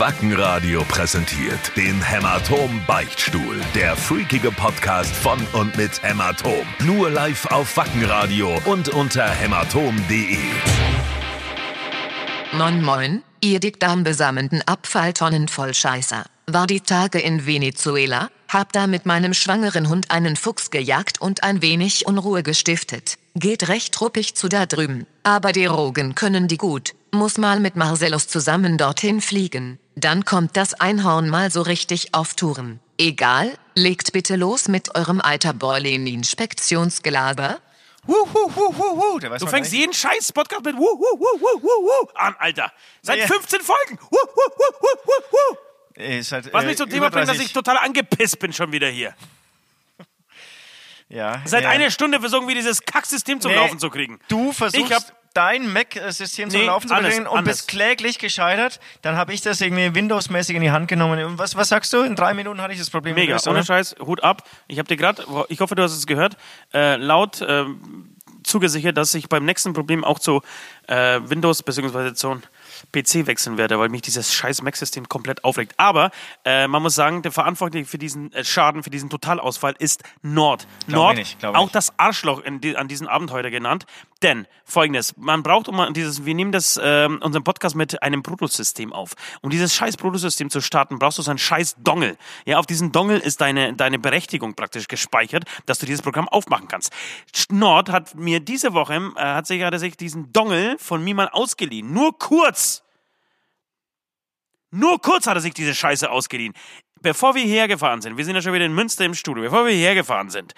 Wackenradio präsentiert den Hämatom Beichtstuhl. Der freakige Podcast von und mit Hämatom. Nur live auf Wackenradio und unter hämatom.de. Moin Moin, ihr dickdarmbesammelnden Abfalltonnen voll Scheißer. War die Tage in Venezuela, hab da mit meinem schwangeren Hund einen Fuchs gejagt und ein wenig Unruhe gestiftet. Geht recht truppig zu da drüben. Aber die Rogen können die gut. Muss mal mit Marcellus zusammen dorthin fliegen. Dann kommt das Einhorn mal so richtig auf Touren. Egal, legt bitte los mit eurem Alter Borlin-Inspektionsgelaber. Wuh, wuh, wuh, wuh, wuh. Der weiß Du fängst jeden scheiß Podcast mit wuh, wuh, wuh, wuh, wuh, wuh an, Alter. Seit Ja. 15 Folgen. Wuh, wuh, wuh, wuh, wuh, wuh. Ist halt, Was äh, mich zum Thema bringt, dass 30. ich total angepisst bin schon wieder hier. ja, Seit ja. einer Stunde versuchen wir dieses Kacksystem zum Nee, Laufen zu kriegen. Du versuchst Ich hab- dein Mac-System zum Nee, Laufen zu bringen und anders. bist kläglich gescheitert. Dann habe ich das irgendwie Windows-mäßig in die Hand genommen. Und Was, was sagst du? In drei Minuten hatte ich das Problem Mega, gelöst, ohne? Scheiß, Hut ab. Ich habe dir gerade, ich hoffe, du hast es gehört, äh, laut ähm, zugesichert, dass ich beim nächsten Problem auch zu äh, Windows bzw. zu PC wechseln werde, weil mich dieses scheiß Mac-System komplett aufregt. Aber äh, man muss sagen, der Verantwortliche für diesen äh, Schaden, für diesen Totalausfall ist Nord. Glaub Nord, ich nicht, auch nicht. das Arschloch die, an diesem Abend heute genannt. Denn folgendes, man braucht um dieses, wir nehmen das, ähm, unseren Podcast mit einem Brutus-System auf. Um dieses scheiß Brutus-System zu starten, brauchst du so einen scheiß Dongle. Ja, auf diesem Dongle ist deine, deine Berechtigung praktisch gespeichert, dass du dieses Programm aufmachen kannst. Nord hat mir diese Woche, äh, hat sich, hat er sich diesen Dongle von mir mal ausgeliehen. Nur kurz. Nur kurz hat er sich diese Scheiße ausgeliehen. Bevor wir hierher gefahren sind, wir sind ja schon wieder in Münster im Studio, bevor wir hierher gefahren sind,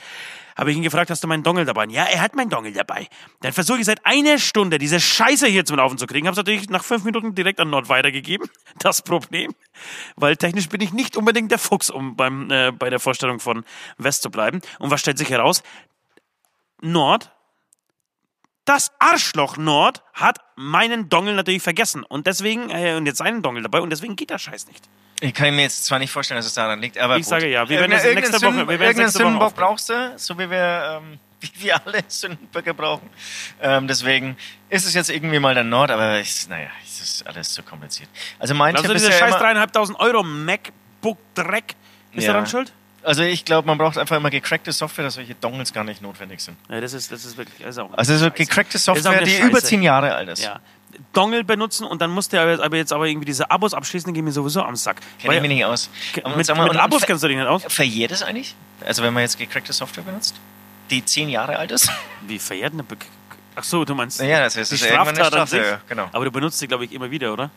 habe ich ihn gefragt, hast du meinen Dongle dabei? Ja, er hat meinen Dongle dabei. Dann versuche ich seit einer Stunde diese Scheiße hier zum Laufen zu kriegen. Habe es natürlich nach fünf Minuten direkt an Nord weitergegeben. Das Problem, weil technisch bin ich nicht unbedingt der Fuchs, um beim, äh, bei der Vorstellung von West zu bleiben. Und was stellt sich heraus? Nord das Arschloch Nord hat meinen Dongle natürlich vergessen und deswegen äh, und jetzt seinen Dongle dabei und deswegen geht der Scheiß nicht. Ich kann mir jetzt zwar nicht vorstellen, dass es daran liegt, aber Ich gut. sage ja, wir werden das Irgendeinen nächste Woche- wir werden Irgendeinen das nächste Woche Sündenbock brauchst du, so wie wir, ähm, wie wir alle Sündenböcke brauchen. Ähm, deswegen ist es jetzt irgendwie mal der Nord, aber ich, naja, es ist alles zu kompliziert. Also mein Also Tipp ist dieser ja scheiß dreieinhalbtausend Euro MacBook Dreck ist Ja. daran schuld? Also ich glaube, man braucht einfach immer gecrackte Software, dass solche Dongles gar nicht notwendig sind. Ja, das ist das ist wirklich das ist auch Also so gecrackte Software, die Scheiße. über zehn Jahre alt ist. Ja. Dongle benutzen und dann musst du aber, jetzt aber irgendwie diese Abos abschließen, gehen mir sowieso am Sack. Kenne ich mich nicht aus. Und mit mal, mit Abos kennst du dich nicht aus? Verjährt es eigentlich? Also wenn man jetzt gecrackte Software benutzt, die zehn Jahre alt ist? Wie verjährt eine Be Ach so, du meinst Ja, das ist- die eine Straftat an sich. ja, genau. Aber du benutzt sie, glaube ich, immer wieder, oder?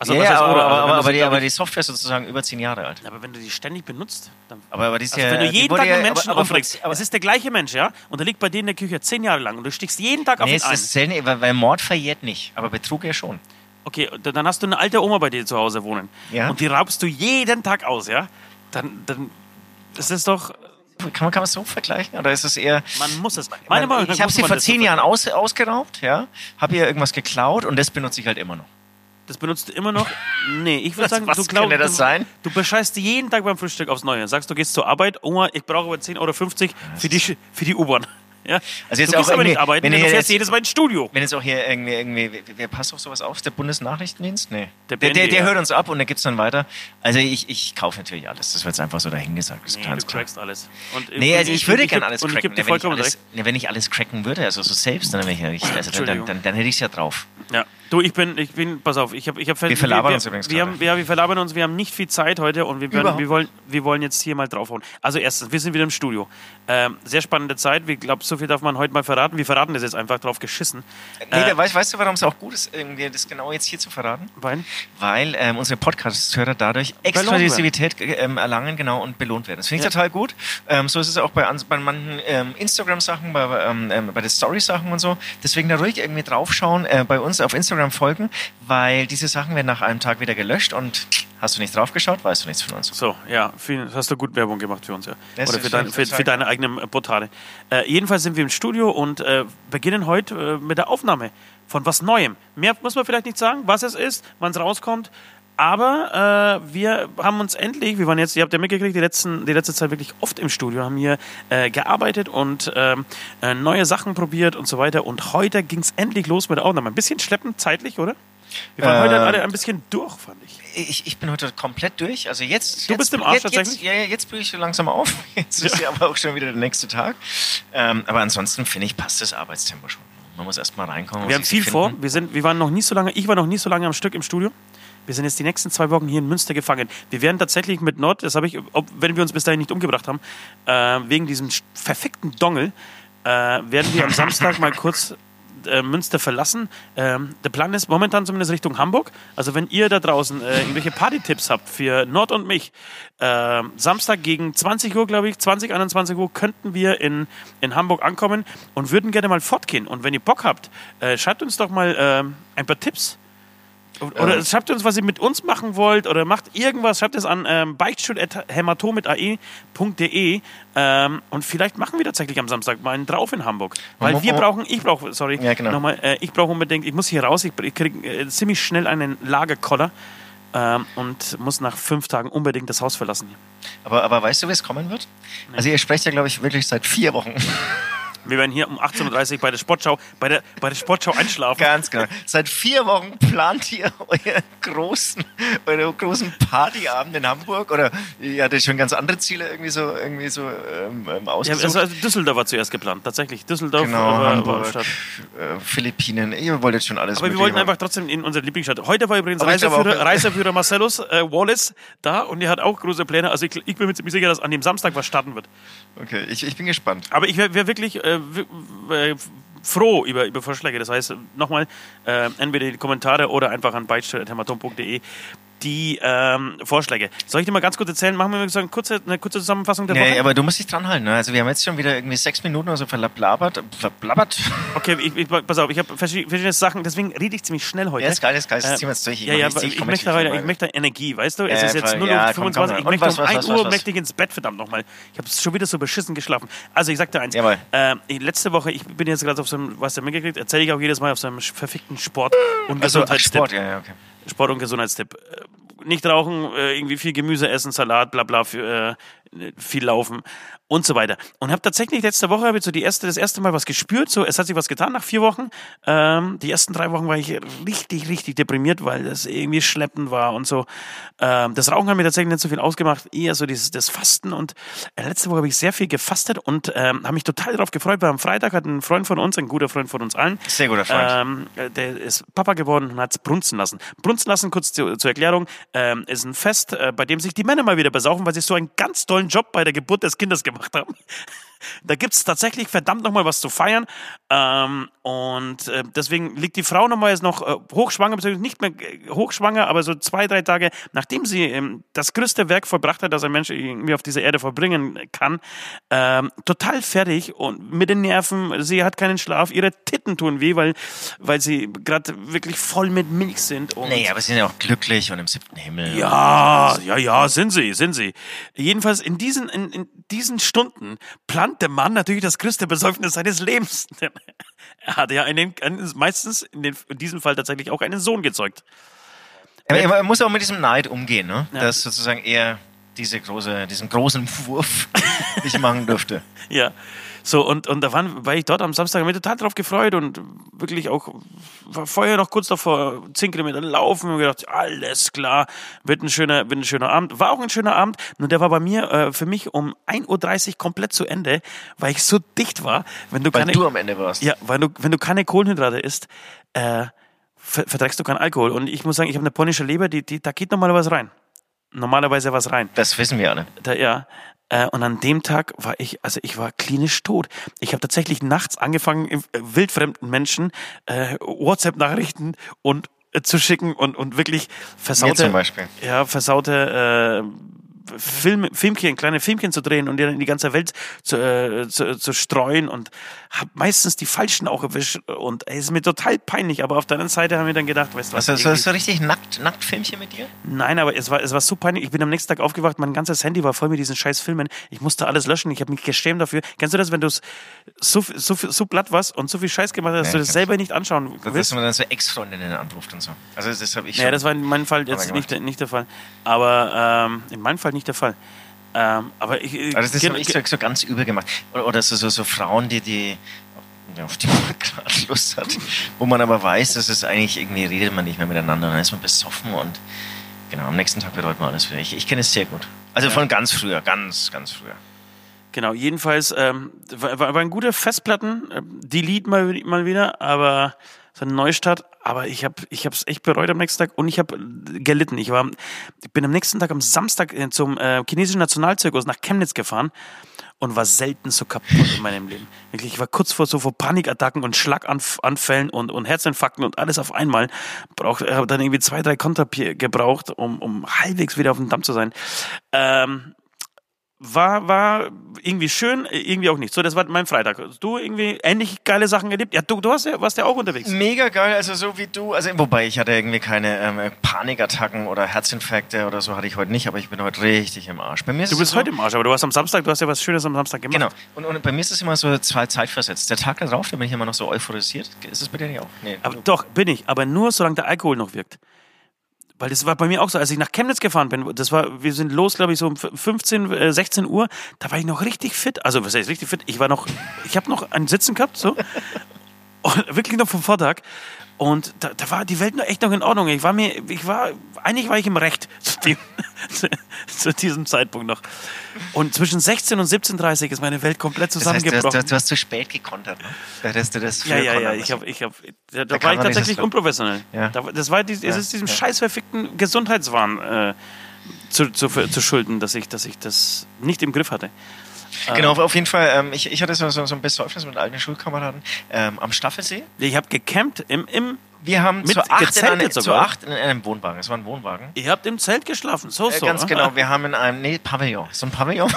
Also, ja, heißt aber, oder? aber, Also, aber, aber, die, aber die Software ist sozusagen über zehn Jahre alt. Aber wenn du die ständig benutzt, dann. Aber, aber die ist Also ja, wenn du jeden Tag ja- einen Menschen aber, aber, umbringst, aber, es ist der gleiche Mensch, ja? Und der liegt bei dir in der Küche zehn Jahre lang und du stichst jeden Tag auf nee, ihn es ein. ist selten, weil, weil Mord verjährt nicht, aber Betrug ja schon. Okay, dann hast du eine alte Oma bei dir zu Hause wohnen. Ja. Und die raubst du jeden Tag aus, ja? Dann, dann ist es doch. Kann man, kann man es so vergleichen? Oder ist es eher. Man muss es. Meine Man, ich habe sie vor das zehn Jahren aus, ausgeraubt, ja, habe ihr irgendwas geklaut und das benutze ich halt immer noch. Das benutzt du immer noch? Nee, ich würde sagen, was du könnte das sein? Du bescheißt jeden Tag beim Frühstück aufs Neue. Sagst, du gehst zur Arbeit, Oma, ich brauche aber 10,50 Euro für die, für die U-Bahn. Ja? Also jetzt du auch aber nicht arbeiten, wenn du fährst jetzt- jedes Mal ins Studio. Wenn jetzt auch hier irgendwie, irgendwie wer- passt auf sowas auf? Der Bundesnachrichtendienst? Nee. Der Der, der, der ja. hört uns ab und der gibt es dann weiter. Also ich, ich kaufe natürlich alles. Das wird jetzt einfach so dahingesagt. Das Nee, du klar. crackst alles. Und, Nee, also ich, würde geb- gerne alles ich cracken. Nee, wenn, ich alles, wenn ich alles cracken würde, also so selbst, dann, ich ja also dann, dann, dann, dann hätte ich es ja drauf. Ja, du, ich bin, ich bin, pass auf, ich habe, ich habe Wir verlabern wir, uns übrigens wir, haben, ja, wir verlabern uns, wir haben nicht viel Zeit heute und wir, werden, wir, wollen, wir wollen jetzt hier mal draufhauen. Also erstens, wir sind wieder im Studio. Ähm, sehr spannende Zeit. Ich glaube, so viel darf man heute mal verraten. Wir verraten das jetzt einfach drauf geschissen. Nee, Äh, weißt, weißt du, warum es auch gut ist, irgendwie das genau jetzt hier zu verraten? weil, Weil ähm, unsere Podcast-Hörer dadurch Exklusivität ähm, erlangen genau und belohnt werden. Das finde ich Ja. total gut. Ähm, so ist es auch bei, bei manchen ähm, Instagram-Sachen, bei, ähm, bei den Story-Sachen und so. Deswegen da ruhig irgendwie draufschauen, äh, bei uns auf Instagram folgen, weil diese Sachen werden nach einem Tag wieder gelöscht und hast du nicht draufgeschaut, weißt du nichts von uns. So, ja, viel, hast du gut Werbung gemacht für uns, ja. Das Oder für, dein, für, für deine eigenen äh, Portale. Äh, jedenfalls sind wir im Studio und äh, beginnen heute äh, mit der Aufnahme von was Neuem. Mehr muss man vielleicht nicht sagen, was es ist, wann es rauskommt. Aber äh, wir haben uns endlich, wir waren jetzt, ihr habt ja mitgekriegt, die, letzten, die letzte Zeit wirklich oft im Studio, haben hier äh, gearbeitet und ähm, äh, neue Sachen probiert und so weiter. Und heute ging es endlich los mit der Aufnahme. Ein bisschen schleppend zeitlich, oder? Wir waren heute Äh, alle ein bisschen durch, fand ich. Ich, ich bin heute komplett durch. Also jetzt. Du jetzt, bist im Arsch jetzt, tatsächlich? Jetzt, ja, ja, jetzt blühe ich so langsam auf. Jetzt ist ja aber auch schon wieder der nächste Tag. Ähm, aber ansonsten finde ich, passt das Arbeitstempo schon. Man muss erst mal reinkommen. Wir haben viel finden. vor. Wir, sind, wir waren noch nie so lange, ich war noch nie so lange am Stück im Studio. Wir sind jetzt die nächsten zwei Wochen hier in Münster gefangen. Wir werden tatsächlich mit Nord, das habe ich, ob, wenn wir uns bis dahin nicht umgebracht haben, äh, wegen diesem verfickten Dongel, äh, werden wir am Samstag mal kurz äh, Münster verlassen. Ähm, der Plan ist momentan zumindest Richtung Hamburg. Also wenn ihr da draußen äh, irgendwelche Party-Tipps habt für Nord und mich, äh, Samstag gegen 20 Uhr, glaube ich, 20, 21 Uhr könnten wir in, in Hamburg ankommen und würden gerne mal fortgehen. Und wenn ihr Bock habt, äh, schreibt uns doch mal ähm, ein paar Tipps. Oder Ja. schreibt uns, was ihr mit uns machen wollt oder macht irgendwas, schreibt es an ähm, beichtstuhl.hämatom.ae ähm, und vielleicht machen wir tatsächlich am Samstag mal einen drauf in Hamburg. Weil wir brauchen, ich brauche, sorry, Ja, genau. nochmal, äh, ich brauche unbedingt, ich muss hier raus, ich, ich kriege äh, ziemlich schnell einen Lagerkoller ähm, und muss nach fünf Tagen unbedingt das Haus verlassen. Aber, aber weißt du, wie es kommen wird? Also ihr sprecht ja, glaube ich, wirklich seit vier Wochen. Wir werden hier um 18.30 Uhr bei der Sportschau, bei der, bei der Sportschau einschlafen. Ganz genau. Seit vier Wochen plant ihr euren großen, eure großen Partyabend in Hamburg oder ihr hattet schon ganz andere Ziele irgendwie so, irgendwie so ähm, ähm, Ja, ausgesucht? also also Düsseldorf war zuerst geplant, tatsächlich. Düsseldorf genau, war Hamburg, äh, Philippinen. Ihr wolltet schon alles Aber wir wollten einfach trotzdem in unsere Lieblingsstadt. Heute war übrigens Aber Reiseführer, auch- Reiseführer Marcellus äh, Wallace da und er hat auch große Pläne. Also ich, ich bin mir ziemlich sicher, dass an dem Samstag was starten wird. Okay, ich, ich bin gespannt. Aber ich wäre wär wirklich äh, äh, froh über, über Vorschläge. Das heißt, nochmal, äh, entweder die Kommentare oder einfach an beitstelle.hämatom.de die ähm, Vorschläge. Soll ich dir mal ganz kurz erzählen? Machen wir mal so eine kurze, eine kurze Zusammenfassung der Nee, Woche? aber du musst dich dran halten. Ne? Also wir haben jetzt schon wieder irgendwie sechs Minuten oder so verlabbert. Verblabbert. Okay, ich, ich, pass auf, ich habe verschiedene, Sachen, deswegen rede ich ziemlich schnell heute. Ja, ist geil, ist geil. Das Äh, ziehen wir jetzt durch. Ich ja, ja, ich kommentiert möchte, heute, ich möchte Energie, weißt du? Es Ja, ist jetzt voll. 0 Ja, Uhr komm, 25, komm. ich möchte was, um was, 1 was, Uhr was, möchte ich ins Bett, verdammt nochmal. Ich habe schon wieder so beschissen geschlafen. Also ich sag dir eins, äh, letzte Woche, ich bin jetzt gerade auf so einem, was du mitgekriegt, erzähle ich auch jedes Mal auf so einem verfickten Sport- und Also. Sport, ja, ja, okay. Sport- und Gesundheitstipp. Äh, Nicht rauchen, äh, irgendwie viel Gemüse essen, Salat, bla bla, für, äh, viel laufen und so weiter. Und habe tatsächlich letzte Woche hab ich so die erste, das erste Mal was gespürt. So, es hat sich was getan nach vier Wochen. Ähm, die ersten drei Wochen war ich richtig, richtig deprimiert, weil das irgendwie schleppend war und so. Ähm, das Rauchen hat mir tatsächlich nicht so viel ausgemacht, eher so dieses das Fasten. Und äh, letzte Woche habe ich sehr viel gefastet und ähm, habe mich total darauf gefreut, weil am Freitag hat ein Freund von uns, ein guter Freund von uns allen, Sehr guter Freund. ähm, äh, der ist Papa geworden und hat es brunzen lassen. Brunzen lassen, kurz zu, zur Erklärung, ähm, ist ein Fest, äh, bei dem sich die Männer mal wieder besaufen, weil sie so einen ganz tollen Job bei der Geburt des Kindes gemacht haben. Da gibt es tatsächlich verdammt nochmal was zu feiern. Ähm, und äh, deswegen liegt die Frau nochmal jetzt noch äh, hochschwanger, beziehungsweise nicht mehr äh, hochschwanger, aber so zwei, drei Tage, nachdem sie ähm, das größte Werk vollbracht hat, das ein Mensch irgendwie auf dieser Erde vollbringen kann, ähm, total fertig und mit den Nerven, sie hat keinen Schlaf, ihre Titten tun weh, weil, weil sie gerade wirklich voll mit Milch sind. Und Nee, aber sie sind ja auch glücklich und im siebten Himmel. ja, ja, ja, sind sie, sind sie. Jedenfalls in diesen, in, in diesen Stunden plant der Mann natürlich das größte Besäufnis seines Lebens. Denn Er hat ja einen, einen meistens in, den, in diesem Fall tatsächlich auch einen Sohn gezeugt. Aber man muss auch mit diesem Neid umgehen, ne? Ja. Dass sozusagen er diese große, diesen großen Wurf nicht machen durfte. Ja. So, und, und da waren, war ich dort am Samstag, mich total drauf gefreut und wirklich auch, war vorher noch kurz davor, 10 Kilometer laufen und gedacht, alles klar, wird ein schöner, wird ein schöner Abend. War auch ein schöner Abend, nur der war bei mir, äh, für mich um 1.30 Uhr komplett zu Ende, weil ich so dicht war, wenn du Weil keine, du am Ende warst. ja, weil du, wenn du keine Kohlenhydrate isst, äh, ver verträgst du keinen Alkohol. Und ich muss sagen, ich habe eine polnische Leber, die, die, da geht normalerweise rein. Normalerweise was rein. Das wissen wir alle. Da, ja. Äh, und an dem Tag war ich, also ich war klinisch tot. Ich habe tatsächlich nachts angefangen, äh, wildfremden Menschen äh, WhatsApp-Nachrichten und äh, zu schicken und, und wirklich versaute, ja, versaute äh, Film, Filmchen, kleine Filmchen zu drehen und die dann in die ganze Welt zu, äh, zu, zu streuen und habe meistens die falschen auch erwischt und es ist mir total peinlich, aber auf der anderen Seite haben wir dann gedacht, weißt du was, Also so, irgendwie- so richtig nackt, nackt Filmchen mit dir? Nein, aber es war, es war so peinlich. Ich bin am nächsten Tag aufgewacht, mein ganzes Handy war voll mit diesen scheiß Filmen. Ich musste alles löschen. Ich habe mich geschämt dafür. Kennst du das, wenn du so, so, so platt warst und so viel Scheiß gemacht hast, dass Ja, du das selber nicht anschauen Dass willst? man dann so Ex-Freundinnen anruft und so. Also das habe ich. Ja, das war in meinem Fall jetzt nicht, der- nicht der Fall. Aber ähm, in meinem Fall nicht der Fall. Ähm, aber ich, Also das gen- habe ich so, so ganz übel gemacht. Oder, oder so, so, so Frauen, die, die auf die man gerade Lust hat. Wo man aber weiß, dass es eigentlich irgendwie redet man nicht mehr miteinander, dann ist man besoffen und genau, am nächsten Tag bereut man alles wieder. Ich, ich kenne es sehr gut. Also von ganz früher, ganz, ganz früher. Genau, jedenfalls ähm, war, war, war ein guter Festplatten, äh, Delete mal, mal wieder, aber so ein Neustart. Aber ich habe ich es echt bereut am nächsten Tag und ich habe gelitten. Ich war, ich bin am nächsten Tag am Samstag äh, zum äh, chinesischen Nationalzirkus nach Chemnitz gefahren und war selten so kaputt in meinem Leben. Wirklich, ich war kurz vor so vor Panikattacken und Schlaganfällen und, und Herzinfarkten und alles auf einmal. Braucht, habe dann irgendwie zwei, drei Konterbier gebraucht, um, um halbwegs wieder auf dem Damm zu sein. Ähm, war, war irgendwie schön, irgendwie auch nicht. So, das war mein Freitag. Hast du irgendwie ähnlich geile Sachen erlebt? Ja, du, du hast ja, warst ja auch unterwegs. Mega geil, also so wie du. Also, wobei ich hatte irgendwie keine ähm, Panikattacken oder Herzinfarkte oder so hatte ich heute nicht, aber ich bin heute richtig im Arsch. Bei mir ist Du bist so, heute im Arsch, aber du warst am Samstag, du hast ja was Schönes am Samstag gemacht. Genau. Und, und bei mir ist es immer so zwei zeitversetzt. Der Tag darauf, da bin ich immer noch so euphorisiert. Ist es bei dir nicht auch? Nee. Aber doch, bin ich. Aber nur solange der Alkohol noch wirkt. Weil das war bei mir auch so, als ich nach Chemnitz gefahren bin, das war, wir sind los, glaube ich, so um 15, äh, 16 Uhr, da war ich noch richtig fit. Also, was heißt richtig fit? Ich war noch, ich habe noch ein Sitzen gehabt, so. Und wirklich noch vom Vortag. Und da, da war die Welt noch echt noch in Ordnung. Ich war mir, ich war, eigentlich war ich im Recht zu, dem, zu, zu diesem Zeitpunkt noch. Und zwischen 16 und 17.30 ist meine Welt komplett das heißt, du, hast, zusammengebrochen. du, du hast zu spät gekontert, ne? Da hättest du das Ja, früher ja, ja, ich habe, ich habe, da, da war ich tatsächlich unprofessionell. Ja. Da, das war, die, es Ja, ist diesem ja. scheiß verfickten Gesundheitswahn äh, zu, zu, zu schulden, dass ich, dass ich das nicht im Griff hatte. Genau, auf jeden Fall. Ähm, ich, ich hatte so, so, so ein Besäufnis mit alten Schulkameraden ähm, am Staffelsee. Ich habe gecampt im, im, Wir haben Mit zu acht, in, eine, zu acht in einem Wohnwagen. Es war ein Wohnwagen. ihr habt im Zelt geschlafen, so, Äh, so. ganz ah. genau. Wir haben in einem, nee, Pavillon. So ein Pavillon.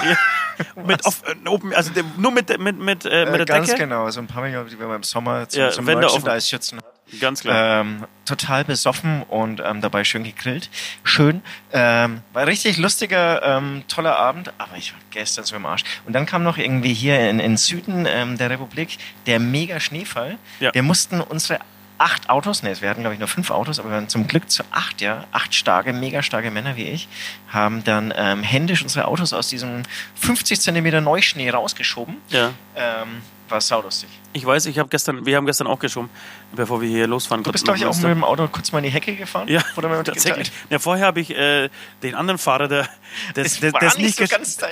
mit off, äh, open, also nur mit, mit, mit, äh, mit Äh, der ganz Decke. genau. So ein Pavillon, die wir im Sommer zum, Ja, zum. Merchandise schützen hat. Ganz klar. Ähm, total besoffen und ähm, dabei schön gegrillt. Schön. Ähm, war ein richtig lustiger, ähm, toller Abend, aber ich war gestern so im Arsch. Und dann kam noch irgendwie hier in, in Süden ähm, der Republik der mega Schneefall. Ja. Wir mussten unsere acht Autos, nee, wir hatten glaube ich nur fünf Autos, aber wir waren zum Glück zu acht, ja, acht starke, mega starke Männer wie ich, haben dann ähm, händisch unsere Autos aus diesem 50 Zentimeter Neuschnee rausgeschoben. ja. War saulustig. Ich weiß, ich habe gestern, wir haben gestern auch geschoben, bevor wir hier losfahren Du bist, glaube ich, auch mit dem Auto kurz mal in die Hecke gefahren. Ja, tatsächlich. Ja, vorher habe ich äh, den anderen Fahrer, der das, Es nicht nicht, so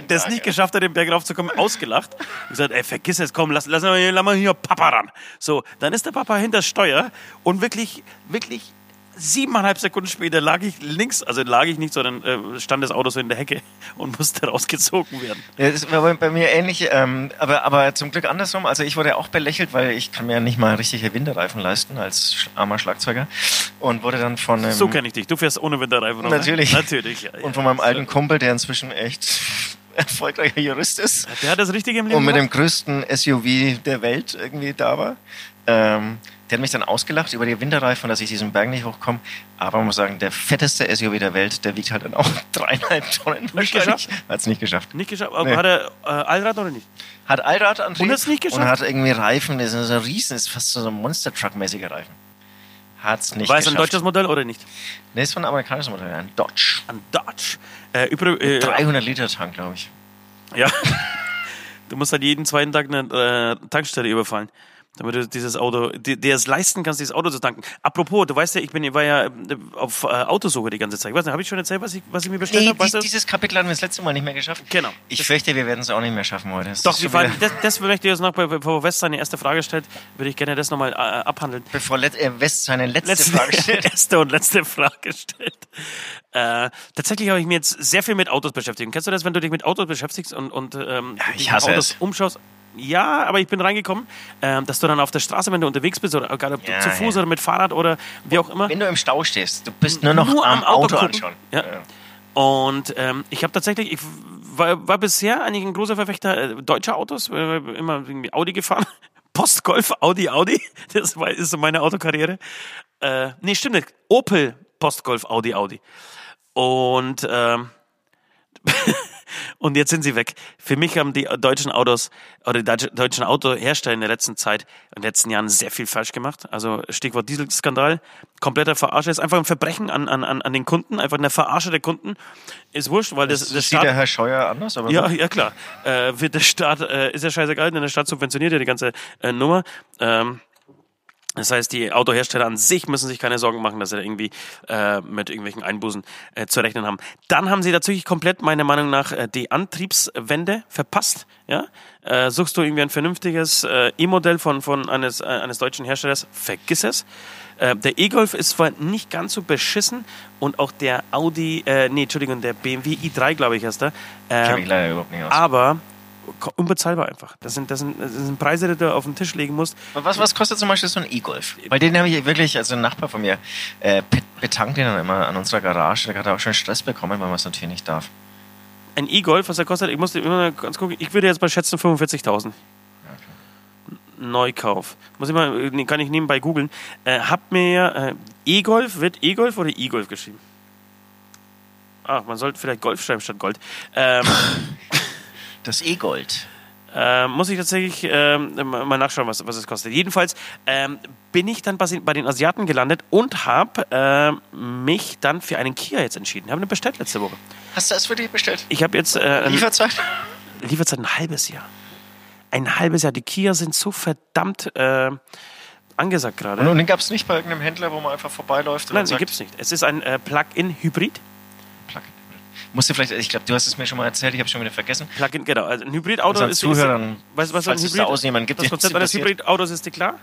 Tag, nicht geschafft hat, den Berg raufzukommen, ausgelacht. Und gesagt, ey, vergiss es, komm, lass, lass, mal hier- lass mal hier Papa ran. So, dann ist der Papa hinter das Steuer und wirklich, wirklich siebeneinhalb Sekunden später lag ich links, also lag ich nicht, sondern äh, stand das Auto so in der Hecke und musste rausgezogen werden. Ja, das war bei- mir ähnlich, ähm, aber, aber zum Glück andersrum. Also ich wurde auch belächelt, weil ich kann mir ja nicht mal richtige Winterreifen leisten als armer Schlagzeuger und wurde dann von einem, So kenne ich dich. Du fährst ohne Winterreifen, oder? Natürlich. Natürlich, ja, ja. und von meinem alten Kumpel, der inzwischen echt erfolgreicher Jurist ist Der hat das Richtige im Leben und mit dem gemacht? größten SUV der Welt irgendwie da war. Ähm, der hat mich dann ausgelacht über die Winterreifen, dass ich diesen Berg nicht hochkomme. Aber man muss sagen, der fetteste SUV der Welt, der wiegt halt dann auch dreieinhalb Tonnen. geschafft? Hat es nicht geschafft. Nicht geschafft. Nee. Hat er äh, Allrad oder nicht? Hat Allradantrieb Und hat's nicht geschafft? und hat irgendwie Reifen, das ist so ein riesen, das ist fast so ein Monster-Truck-mäßiger Reifen. Hat's nicht War es ein deutsches Modell oder nicht? Nee, ist von einem amerikanischen Modell, ein Dodge. Ein Dodge. Äh, übrig, äh, 300 Liter Tank, glaube ich. Ja. Du musst halt jeden zweiten Tag eine äh, Tankstelle überfallen, damit du dieses Auto, dir dir es leisten kannst, dieses Auto zu tanken. Apropos, du weißt ja, ich bin, ich war ja äh, auf äh, Autosuche die ganze Zeit. Ich weiß nicht, habe ich schon erzählt, was ich, was ich mir bestellt Nee, habe? Weißt du? dieses Kapitel hatten wir das letzte Mal nicht mehr geschafft. Genau. Ich Das- fürchte, wir werden es auch nicht mehr schaffen heute. Es Doch, wir wieder- das, das möchte ich jetzt noch, bevor West seine erste Frage stellt, würde ich gerne das nochmal äh, abhandeln. Bevor Let äh, West seine letzte, letzte, Frage stellt. erste und letzte Frage stellt. Äh, tatsächlich habe ich mir jetzt sehr viel mit Autos beschäftigt. Kennst du das, wenn du dich mit Autos beschäftigst und, und ähm, Ja, ich dich nach hasse Autos es. umschaust? Ja, aber ich bin reingekommen, ähm, dass du dann auf der Straße, wenn du unterwegs bist, oder egal ob du Ja, zu Fuß ja. oder mit Fahrrad oder wie auch immer, Wenn du im Stau stehst, du bist nur noch Nur am am Auto anschauen. Ja. Und ähm, ich habe tatsächlich, ich war, war bisher eigentlich ein großer Verfechter äh, deutscher Autos, äh, immer irgendwie Audi gefahren. Postgolf, Audi, Audi. Das war, ist so meine Autokarriere. Äh, nee, stimmt nicht. Opel, Postgolf, Audi, Audi. Und ähm, Und jetzt sind sie weg. Für mich haben die deutschen Autos oder die deutschen Autohersteller in der letzten Zeit, in den letzten Jahren sehr viel falsch gemacht. Also Stichwort Dieselskandal, kompletter Verarsche, ist einfach ein Verbrechen an, an, an den Kunden, einfach eine Verarsche der Kunden. Ist wurscht, weil das, Das, das sieht Staat, der Herr Scheuer anders, aber ja, ja klar. Äh, wird der Staat, äh, ist ja scheißegal, denn der Staat subventioniert ja die ganze äh, Nummer. Ähm, das heißt, die Autohersteller an sich müssen sich keine Sorgen machen, dass sie da irgendwie äh, mit irgendwelchen Einbußen äh, zu rechnen haben. Dann haben sie tatsächlich komplett, meiner Meinung nach, äh, die Antriebswende verpasst. Ja? Äh, suchst du irgendwie ein vernünftiges äh, E-Modell von, von eines, äh, eines deutschen Herstellers, vergiss es. Äh, der E-Golf ist zwar nicht ganz so beschissen und auch der Audi, äh, nee, Entschuldigung, der BMW i3, glaube ich, heißt der. Kenn Äh, ich leider überhaupt nicht aus. aber unbezahlbar einfach. Das sind, das, sind, das sind Preise, die du auf den Tisch legen musst. Was, was kostet zum Beispiel so ein E-Golf? Weil den habe ich wirklich, also ein Nachbar von mir, äh, be- betankt den dann immer an unserer Garage. Da hat er auch schon Stress bekommen, weil man es natürlich nicht darf. Ein E-Golf, was er kostet, ich musste immer ganz gucken, ich würde jetzt mal schätzen 45.000. Neukauf. Muss ich mal, nee, kann ich nebenbei googeln. Äh, hab mir äh, E-Golf, wird E-Golf oder E-Golf geschrieben? Ach, man sollte vielleicht Golf schreiben statt Gold. Ähm, Das E-Gold. äh, muss ich tatsächlich ähm, mal nachschauen, was, was es kostet. Jedenfalls ähm, bin ich dann bei den Asiaten gelandet und habe äh, mich dann für einen Kia jetzt entschieden. Ich habe eine bestellt letzte Woche. Hast du das für dich bestellt? Ich habe jetzt äh, ein- Lieferzeit? Lieferzeit ein halbes Jahr. Ein halbes Jahr. Die Kia sind so verdammt äh, angesagt gerade. Und, und den gab es nicht bei irgendeinem Händler, wo man einfach vorbeiläuft und Nein, sagt, gibt es nicht. Es ist ein äh, Plug-in-Hybrid. Musst du vielleicht, ich glaube, du hast es mir schon mal erzählt, ich habe schon wieder vergessen. Plug-in, genau. Also ein Hybridauto ist. Zuhörern, ist weißt du, was falls ein es da Hybrid jemanden gibt, Das Konzept es eines. Hybridautos ist dir klar?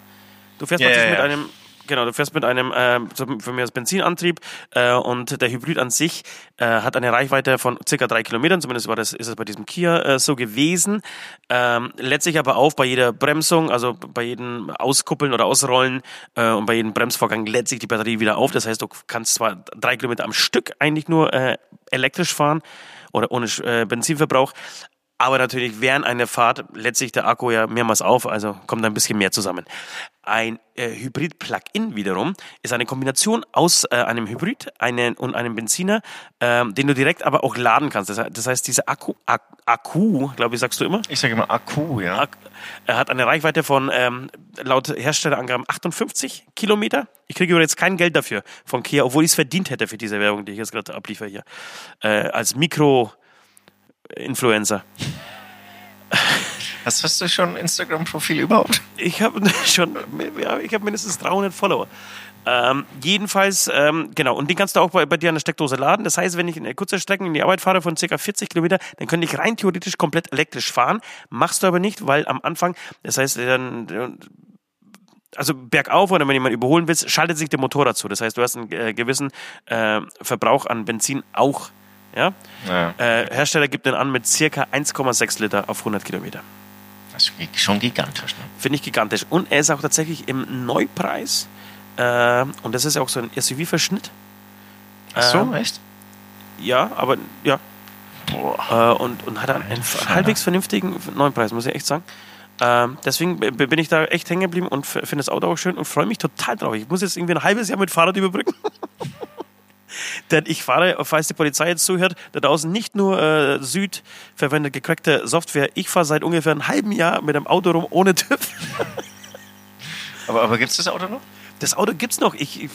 Du fährst Ja, ja, mit ja. einem. Genau, du fährst mit einem, äh, für mich als Benzinantrieb äh, und der Hybrid an sich äh, hat eine Reichweite von circa drei Kilometern, zumindest war das, ist es bei diesem Kia äh, so gewesen. Ähm, letztlich aber auch bei jeder Bremsung, also bei jedem Auskuppeln oder Ausrollen äh, und bei jedem Bremsvorgang lädt sich die Batterie wieder auf. Das heißt, du kannst zwar drei Kilometer am Stück eigentlich nur äh, elektrisch fahren oder ohne äh, Benzinverbrauch, aber natürlich während einer Fahrt lädt sich der Akku ja mehrmals auf, also kommt ein bisschen mehr zusammen. Ein äh, Hybrid-Plug-in wiederum ist eine Kombination aus äh, einem Hybrid einen, und einem Benziner, ähm, den du direkt aber auch laden kannst. Das, das heißt, dieser Akku, Ak Akku, glaube ich, sagst du immer, Ich sage immer Akku, ja. Ak er hat eine Reichweite von ähm, laut Herstellerangaben 58 Kilometer. Ich kriege aber jetzt kein Geld dafür von Kia, obwohl ich es verdient hätte für diese Werbung, die ich jetzt gerade abliefere hier. Äh, als Mikro-Influencer. Hast, hast du schon ein Instagram-Profil überhaupt? Ich habe schon, ja, ich habe mindestens 300 Follower. Ähm, jedenfalls, ähm, genau, und den kannst du auch bei, bei dir an der Steckdose laden. Das heißt, wenn ich eine kurze Strecke in die Arbeit fahre von ca. 40 Kilometer, dann könnte ich rein theoretisch komplett elektrisch fahren. Machst du aber nicht, weil am Anfang, das heißt, dann, also bergauf oder wenn jemand überholen willst, schaltet sich der Motor dazu. Das heißt, du hast einen äh, gewissen äh, Verbrauch an Benzin auch. Ja? Ja. Äh, Hersteller gibt den an mit circa 1,6 Liter auf 100 Kilometer. Das ist schon gigantisch. Ne? Finde ich gigantisch. Und er ist auch tatsächlich im Neupreis. Äh, und das ist ja auch so ein SUV-Verschnitt. Ach so, Ähm, echt? Ja, aber ja. Äh, und, und hat einen, einen halbwegs vernünftigen neuen Preis, muss ich echt sagen. Ähm, deswegen bin ich da echt hängen geblieben und finde das Auto auch schön und freue mich total drauf. Ich muss jetzt irgendwie ein halbes Jahr mit Fahrrad überbrücken. Denn ich fahre, falls die Polizei jetzt zuhört, da draußen nicht nur äh, Süd verwendet gecrackte Software. Ich fahre seit ungefähr einem halben Jahr mit einem Auto rum ohne TÜV. Aber, aber gibt es das Auto noch? Das Auto gibt's noch. Ich, ich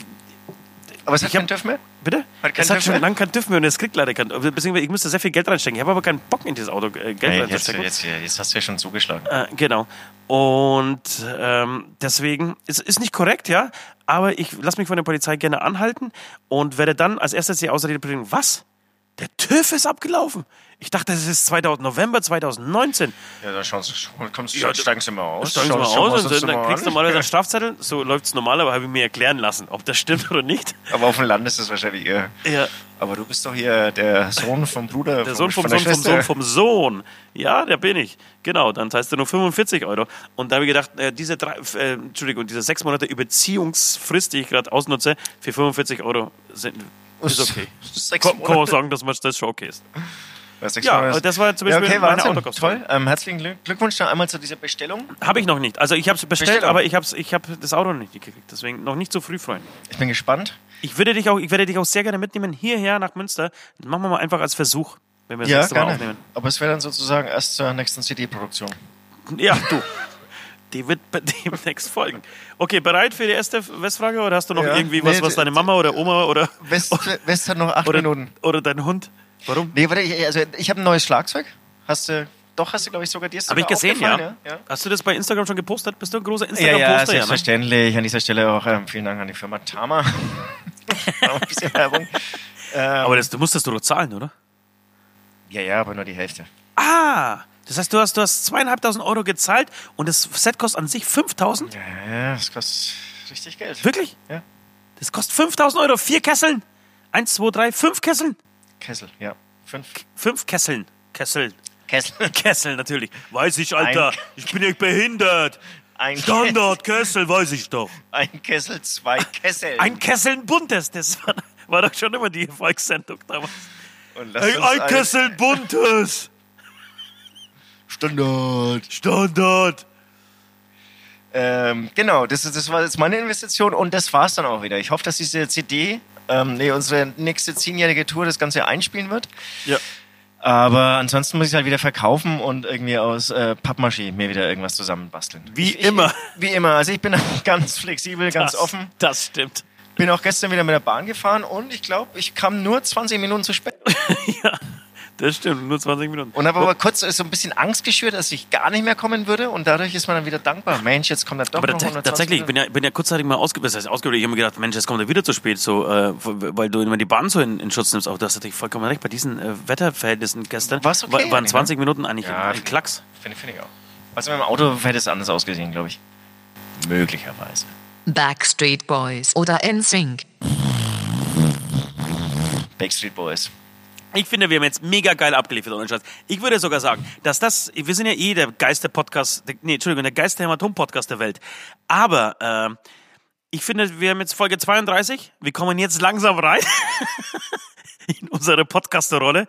Aber es hat keinen TÜV mehr? bitte? Hat es hat TÜV schon lange keinen TÜV mehr und es kriegt leider keinen. Beziehungsweise ich müsste sehr viel Geld reinstecken. Ich habe aber keinen Bock in dieses Auto äh, Geld Hey, jetzt, reinzustecken. jetzt, jetzt hast du ja schon zugeschlagen. Äh, genau. Und ähm, deswegen, es ist nicht korrekt, ja, aber ich lasse mich von der Polizei gerne anhalten und werde dann als erstes die Ausrede bringen, was? Der TÜV ist abgelaufen? Ich dachte, das ist 2000, November 2019. Ja, dann schauen Sie, kommst, Ja, steigen Sie mal aus. Steigen Sie mal aus und dann, dann kriegst du normalerweise einen Strafzettel. So läuft's normal, aber habe ich mir erklären lassen, ob das stimmt oder nicht. Aber auf dem Land ist das wahrscheinlich eher. Ja, Aber du bist doch hier der Sohn vom Bruder. Der Sohn vom Sohn der vom Schwester. Sohn vom Sohn. Ja, der bin ich. Genau, dann zahlst du nur 45 Euro. Und da habe ich gedacht, äh, diese drei, äh, Entschuldigung, diese sechs Monate Überziehungsfrist, die ich gerade ausnutze, für 45 Euro sind, ist okay. Sechs Kann, kann man Monate. sagen, dass man das schon okay ist. Ja, sechs Ja, aber das war zum ja, Beispiel okay, meine. Autokosten. Toll. Ähm, herzlichen Glück- Glückwunsch dann einmal zu dieser Bestellung. Habe ich noch nicht. Also ich habe es bestellt, Bestellung. aber ich habe ich hab das Auto noch nicht gekriegt. Deswegen noch nicht zu früh freuen. Ich bin gespannt. Ich würde dich auch, ich werde dich auch sehr gerne mitnehmen hierher nach Münster. Das machen wir mal einfach als Versuch. wenn wir das Ja, nächste Mal gerne. aufnehmen. Aber es wäre dann sozusagen erst zur nächsten CD-Produktion. Ja, du. Die wird bei demnächst folgen. Okay, bereit für die erste Westfrage oder hast du noch Ja. irgendwie was, was deine Mama oder Oma oder, West, West hat noch acht oder, Minuten. oder dein Hund? Warum? Nee, warte, ich, also ich habe ein neues Schlagzeug. Hast du, doch, hast du, glaube ich, sogar dir Habe ich gesehen, ja. aufgefallen, ja. Hast du das bei Instagram schon gepostet? Bist du ein großer Ja, ja, Instagram-Poster? ne? selbstverständlich. An dieser Stelle auch ähm, vielen Dank an die Firma Tama. Ein bisschen Werbung. Ähm, Aber das, du musstest doch zahlen, oder? ja, ja, aber nur die Hälfte. Ah, das heißt, du hast, du hast zweieinhalbtausend Euro gezahlt und das Set kostet an sich 5000? Ja, ja, das kostet richtig Geld. Wirklich? Ja. Das kostet 5000 Euro. Vier Kesseln. Eins, zwei, drei, fünf Kesseln. Kessel, ja. Fünf Fünf Kesseln. Kesseln. Kessel. Kessel, natürlich. Weiß ich, Alter. Ein- Ich bin nicht behindert. Ein, Standard, Kessel, weiß ich doch. ein Kessel, zwei Kessel. Ein Kessel buntes, das war, war doch schon immer die Volkssendung damals. Und lass Ein, ein Kessel buntes. Standard. Standard. Ähm, genau, das, das war jetzt meine Investition und das war's dann auch wieder. Ich hoffe, dass diese CD, ähm, nee, unsere nächste zehnjährige Tour das Ganze einspielen wird. Ja. Aber ansonsten muss ich halt wieder verkaufen und irgendwie aus äh, Pappmaché mir wieder irgendwas zusammenbasteln. Wie ich, immer. Ich, wie immer. Also ich bin ganz flexibel, ganz das, offen. Das stimmt. Bin auch gestern wieder mit der Bahn gefahren und ich glaube, ich kam nur 20 Minuten zu spät. ja, das stimmt. Nur 20 Minuten. Und habe aber kurz so ein bisschen Angst geschürt, dass ich gar nicht mehr kommen würde und dadurch ist man dann wieder dankbar. Mensch, jetzt kommt er doch Aber noch 120 tatsächlich, ich bin ja, bin ja kurzzeitig mal ausgebildet. Das heißt, ausgebildet. Ich habe mir gedacht, Mensch, jetzt kommt er wieder zu spät, so, äh, weil du immer die Bahn so in, in Schutz nimmst. Auch du hast natürlich vollkommen recht. Bei diesen äh, Wetterverhältnissen gestern War's okay wa- waren eigentlich, 20 Minuten eigentlich Ja, ein Klacks. Finde find ich auch. Also mit dem Auto hätte es anders ausgesehen, glaube ich. Möglicherweise. Backstreet Boys oder NSYNC. Backstreet Boys. Ich finde, wir haben jetzt mega geil abgeliefert, ohne Scheiß. Ich würde sogar sagen, dass das, wir sind ja eh der geilste Podcast, der, nee, Entschuldigung, der geilste Hämatom-Podcast der Welt. Aber, äh, ich finde, wir haben jetzt Folge 32. Wir kommen jetzt langsam rein in unsere Podcaster-Rolle.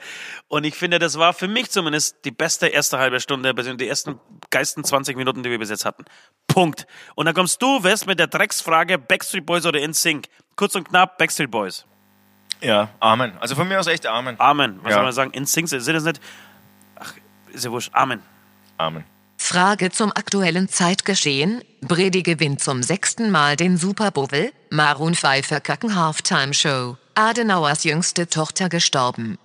Und ich finde, das war für mich zumindest die beste erste halbe Stunde, beziehungsweise die ersten geilsten 20 Minuten, die wir bis jetzt hatten. Punkt. Und dann kommst du, West, mit der Drecksfrage Backstreet Boys oder InSync. Kurz und knapp, Backstreet Boys. Ja, Amen. Also von mir aus echt Amen. Amen. Was Ja. soll man sagen? InSync sind das nicht? Ach, ist ja wurscht. Amen. Amen. Frage zum aktuellen Zeitgeschehen. Brady gewinnt zum sechsten Mal den Super Bowl. Maroon 5 verkacken Halftime-Show. Adenauers jüngste Tochter gestorben.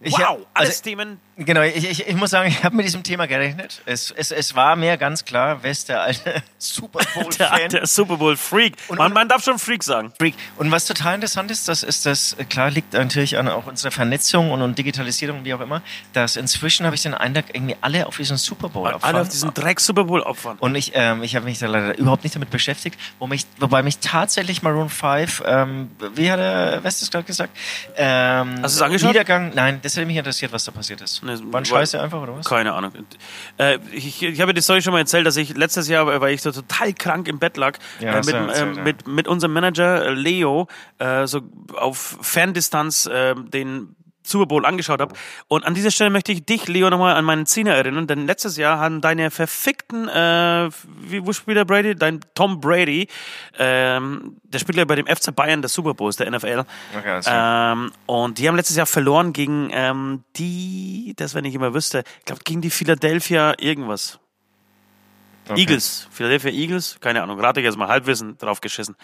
Ich, wow, alles also, Themen. Genau, ich, ich, ich muss sagen, ich habe mit diesem Thema gerechnet. Es, es, es war mir ganz klar, West, der alte Super Der, Bowl-Fan. der Super Bowl Freak. Und- man, man darf schon Freak sagen. Freak. Und was total interessant ist, das ist das, äh, klar liegt natürlich an auch unserer Vernetzung und, und Digitalisierung, wie auch immer, dass inzwischen habe ich den Eindruck, irgendwie alle auf diesen Super Bowl Alle abfahren. auf diesen Dreck Super Bowl opfern. Und ich, ähm, ich habe mich da leider überhaupt nicht damit beschäftigt, wo mich, wobei mich tatsächlich Maroon 5, ähm, wie hat der West es gerade gesagt? Ähm, Hast du es angeschaut? Niedergang, nein, das hätte mich interessiert, was da passiert ist. Ne, weil- Scheiße einfach, oder was? Keine Ahnung. Äh, ich, ich habe die Story schon mal erzählt, dass ich letztes Jahr, weil ich so total krank im Bett lag, Ja, äh, mit, erzählt, äh, mit, mit unserem Manager äh, Leo äh, so auf Ferndistanz äh, den Super Bowl angeschaut habe. Und an dieser Stelle möchte ich dich, Leo, nochmal an meinen Zehner erinnern, denn letztes Jahr haben deine verfickten, äh, wie, wo spielt der Brady? Dein Tom Brady, ähm, der spielt ja bei dem FC Bayern des Super Bowls, der NFL. Okay. Ähm, und die haben letztes Jahr verloren gegen ähm, die, das wenn ich immer wüsste, ich glaube gegen die Philadelphia irgendwas. Okay. Eagles, Philadelphia Eagles, keine Ahnung, rate ich jetzt mal Halbwissen drauf geschissen.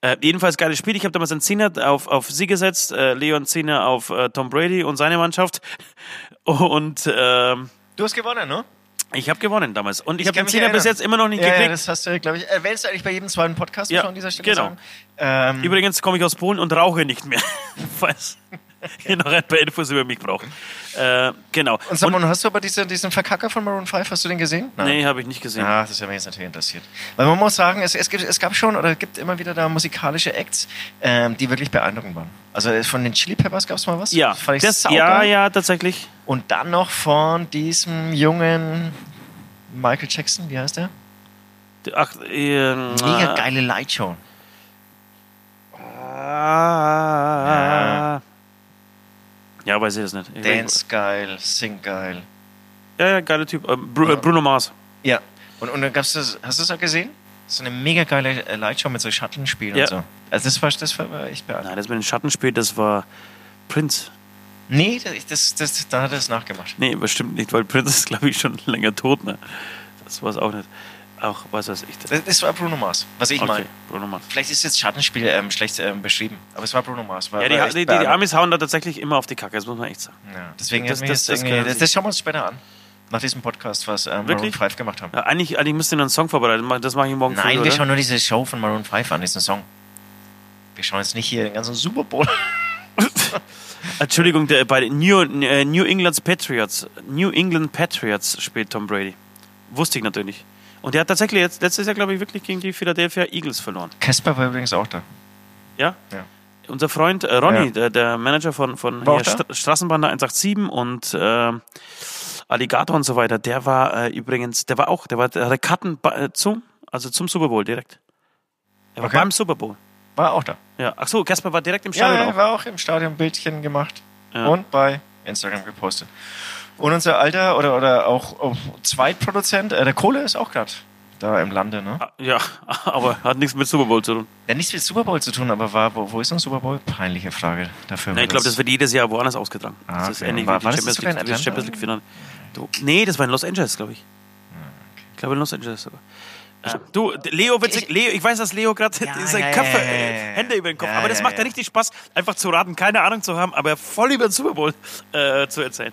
Äh, jedenfalls geiles Spiel. Ich habe damals einen Zehner auf, auf sie gesetzt, äh, Leon Zehner auf äh, Tom Brady und seine Mannschaft. Und ähm, Du hast gewonnen, ne? ich habe gewonnen damals. Und ich, Ich habe den Zehner bis jetzt immer noch nicht Ja, ja, gekriegt. das hast du, glaube ich, erwähnst du eigentlich bei jedem zweiten Podcast Ja, schon an dieser Stelle genau. Ähm, Übrigens komme ich aus Polen und rauche nicht mehr. Falls ihr noch ein paar Infos über mich braucht. Äh, genau. und sag mal, hast du aber diese, diesen Verkacker von Maroon 5, hast du den gesehen? Nein. nee, habe ich nicht gesehen. Ja, das hat mich jetzt natürlich interessiert. Weil man muss sagen, es, es, gibt, es gab schon oder gibt immer wieder da musikalische Acts, ähm, die wirklich beeindruckend waren. Also äh, von den Chili Peppers gab es mal was. Ja, fand ich das, ja, ja, tatsächlich. Und dann noch von diesem jungen Michael Jackson, wie heißt der? Ach, äh, Mega geile Lightshow. Ah, ja, weiß ich es nicht. Ich Dance geil, sing geil. Ja, ja, geiler Typ. Äh, Bru äh, Bruno Mars. Ja. Und, und dann gab's das, hast du das auch gesehen? So eine mega geile äh, Lightshow mit so Schattenspielen Ja. und so. Also das war, das war echt beeindruckend. Nein, das mit dem Schattenspiel, das war Prince. Nee, das, das, das, da hat er es nachgemacht. Nee, bestimmt nicht, weil Prince ist, glaube ich, schon länger tot, ne? Das war es auch nicht. Auch, was weiß ich. Das, das war Bruno Mars, was ich okay, meine. Bruno Mars. Vielleicht ist jetzt Schattenspiel ähm, schlecht ähm, beschrieben, aber es war Bruno Mars. War, Ja, die, war die, die, die. Amis hauen da tatsächlich immer auf die Kacke, das muss man echt sagen. Ja, deswegen Das- das, das- das, das schauen wir uns später an. Nach diesem Podcast, was ähm, Maroon Wirklich? 5 gemacht haben. Ja, eigentlich, eigentlich müsst ihr einen Song vorbereiten, das mache ich morgen früh, Nein, wir oder? schauen nur diese Show von Maroon 5 an, diesen Song. Wir schauen jetzt nicht hier den ganzen Super Bowl. Entschuldigung, der, bei New, äh, New England Patriots, New England Patriots spielt Tom Brady. Wusste ich natürlich nicht. Und der hat tatsächlich jetzt, letztes Jahr, glaube ich, wirklich gegen die Philadelphia Eagles verloren. Casper war übrigens auch da. Ja? Ja. Unser Freund äh, Ronny, Ja. der, der Manager von, von hier? Stra Straßenbahn 187 und äh, Alligator und so weiter, der war äh, übrigens, der war auch, der, war, der hatte Karten äh, zum, also zum Super Bowl direkt. Er war Okay. beim Super Bowl. War auch da. Ja. Ach so, Casper war direkt im Ja, Stadion er auch. war auch im Stadion Bildchen gemacht Ja. und bei Instagram gepostet. Und unser alter oder, oder auch Zweitproduzent, äh, der Kohle ist auch gerade da im Lande, ne? Ah, Ja, aber hat nichts mit Super Bowl zu tun. Ja, nichts mit Super Bowl zu tun, aber war, wo, wo ist ein Super Bowl? Peinliche Frage dafür. Nee, ich glaube, das wird jedes Jahr woanders ausgetragen. Ah, das ist okay. ähnlich War- wie war die das Champions in League, das? Champions League Finale. Du, nee, das war in Los Angeles, glaube ich. Ich glaube in Los Angeles sogar. Äh, du, Leo, witzig, Ich- Leo, ich weiß, dass Leo gerade Ja, seine ja, Köpfe, ja, äh. Hände über den Kopf, aber das macht ja. ja richtig Spaß, einfach zu raten, keine Ahnung zu haben, aber voll über den Super Bowl äh, zu erzählen.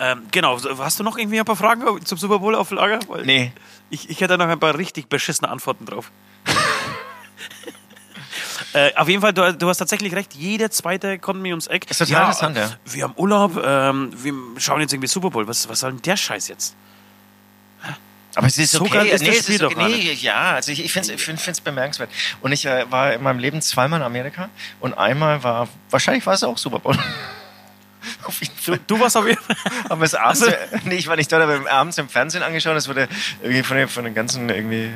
Ähm, genau, hast du noch irgendwie ein paar Fragen zum Super Bowl auf Lager? Weil Nee. Ich, ich hätte noch ein paar richtig beschissene Antworten drauf. äh, auf jeden Fall, du, du hast tatsächlich recht, jeder zweite kommt mir ums Eck. Ist total interessant, ja. Wir haben Urlaub, ähm, wir schauen jetzt irgendwie Super Bowl. Was, was soll denn der Scheiß jetzt? Aber es ist So okay. geil ist das nee, es Spiel ist doch okay. nee, ja, also ich, ich finde es ich find's bemerkenswert. Und ich äh, war in meinem Leben zweimal in Amerika und einmal war, wahrscheinlich war es auch Super Bowl. Auf jeden Du, Fall. du warst auf jeden Fall. Haben wir es abends, Also- nee, ich war nicht dort, aber abends im Fernsehen angeschaut. Es wurde irgendwie von den, von den ganzen irgendwie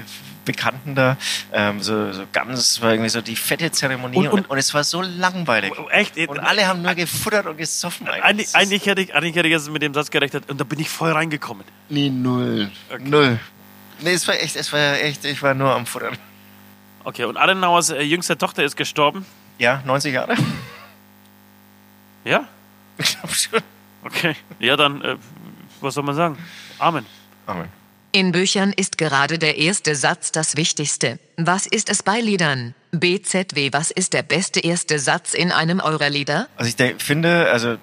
Bekannten da, ähm, so, so ganz, war irgendwie so die fette Zeremonie Und- und, und- und, es war so langweilig. Echt? Und alle haben nur gefuttert und gesoffen eigentlich. Eigentlich, hätte ich, eigentlich hätte ich jetzt mit dem Satz gerechnet und da bin ich voll reingekommen. Nee, null. Null. Nee, es war echt, es war echt, ich war nur am Futtern. Okay, und Adenauers äh, jüngste Tochter ist gestorben. Ja, 90 Jahre. Ja? Ich glaube schon. Okay. Ja, dann, äh, was soll man sagen? Amen. Amen. In Büchern ist gerade der erste Satz das Wichtigste. Was ist es bei Liedern? BZW, was ist der beste erste Satz in einem eurer Lieder? Also ich denk, finde, also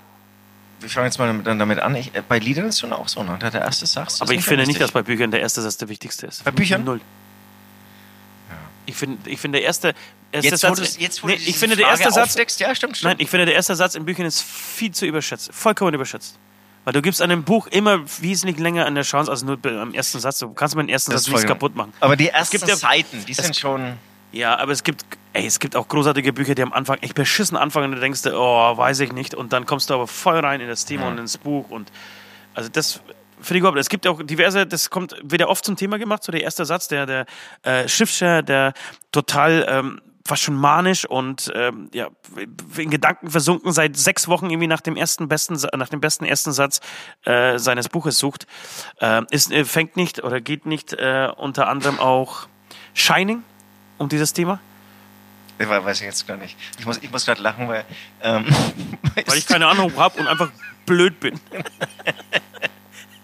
wir fangen jetzt mal damit, dann damit an. Ich, äh, bei Liedern ist es schon auch so, ne? Der erste Satz. ist Aber ich finde nicht, dass bei Büchern der erste Satz der wichtigste ist. Bei Büchern? Null. Ich finde, ich finde der erste, erste Jetzt, Satz. du, jetzt, wo nee, ich finde der Frage erste Satz. ja, stimmt, Nein, stimmt. ich finde der erste Satz in Büchern ist viel zu überschätzt, vollkommen überschätzt. Weil du gibst einem Buch immer wesentlich länger eine Chance als nur beim ersten Satz. Du kannst meinen ersten Das Satz ist nichts voll- kaputt machen. Aber die ersten ja- Seiten, die sind schon. Ja, aber es gibt, ey, es gibt auch großartige Bücher, die am Anfang echt beschissen anfangen und du denkst, oh, weiß ich nicht. Und dann kommst du aber voll rein in das Thema und ins Buch und also das finde ich überhaupt. Es gibt auch diverse, das kommt wieder oft zum Thema gemacht, so der erste Satz, der, der äh, Schriftsteller, der total ähm, fast schon manisch und ähm, ja, in Gedanken versunken seit sechs Wochen irgendwie nach dem ersten besten, nach dem besten ersten Satz äh, seines Buches sucht, äh, ist, äh, fängt nicht oder geht nicht äh, unter anderem auch Shining um dieses Thema, Ich weiß ich jetzt gar nicht. Ich muss, ich muss gerade lachen, weil. Ähm, weil ich keine Ahnung habe und einfach blöd bin,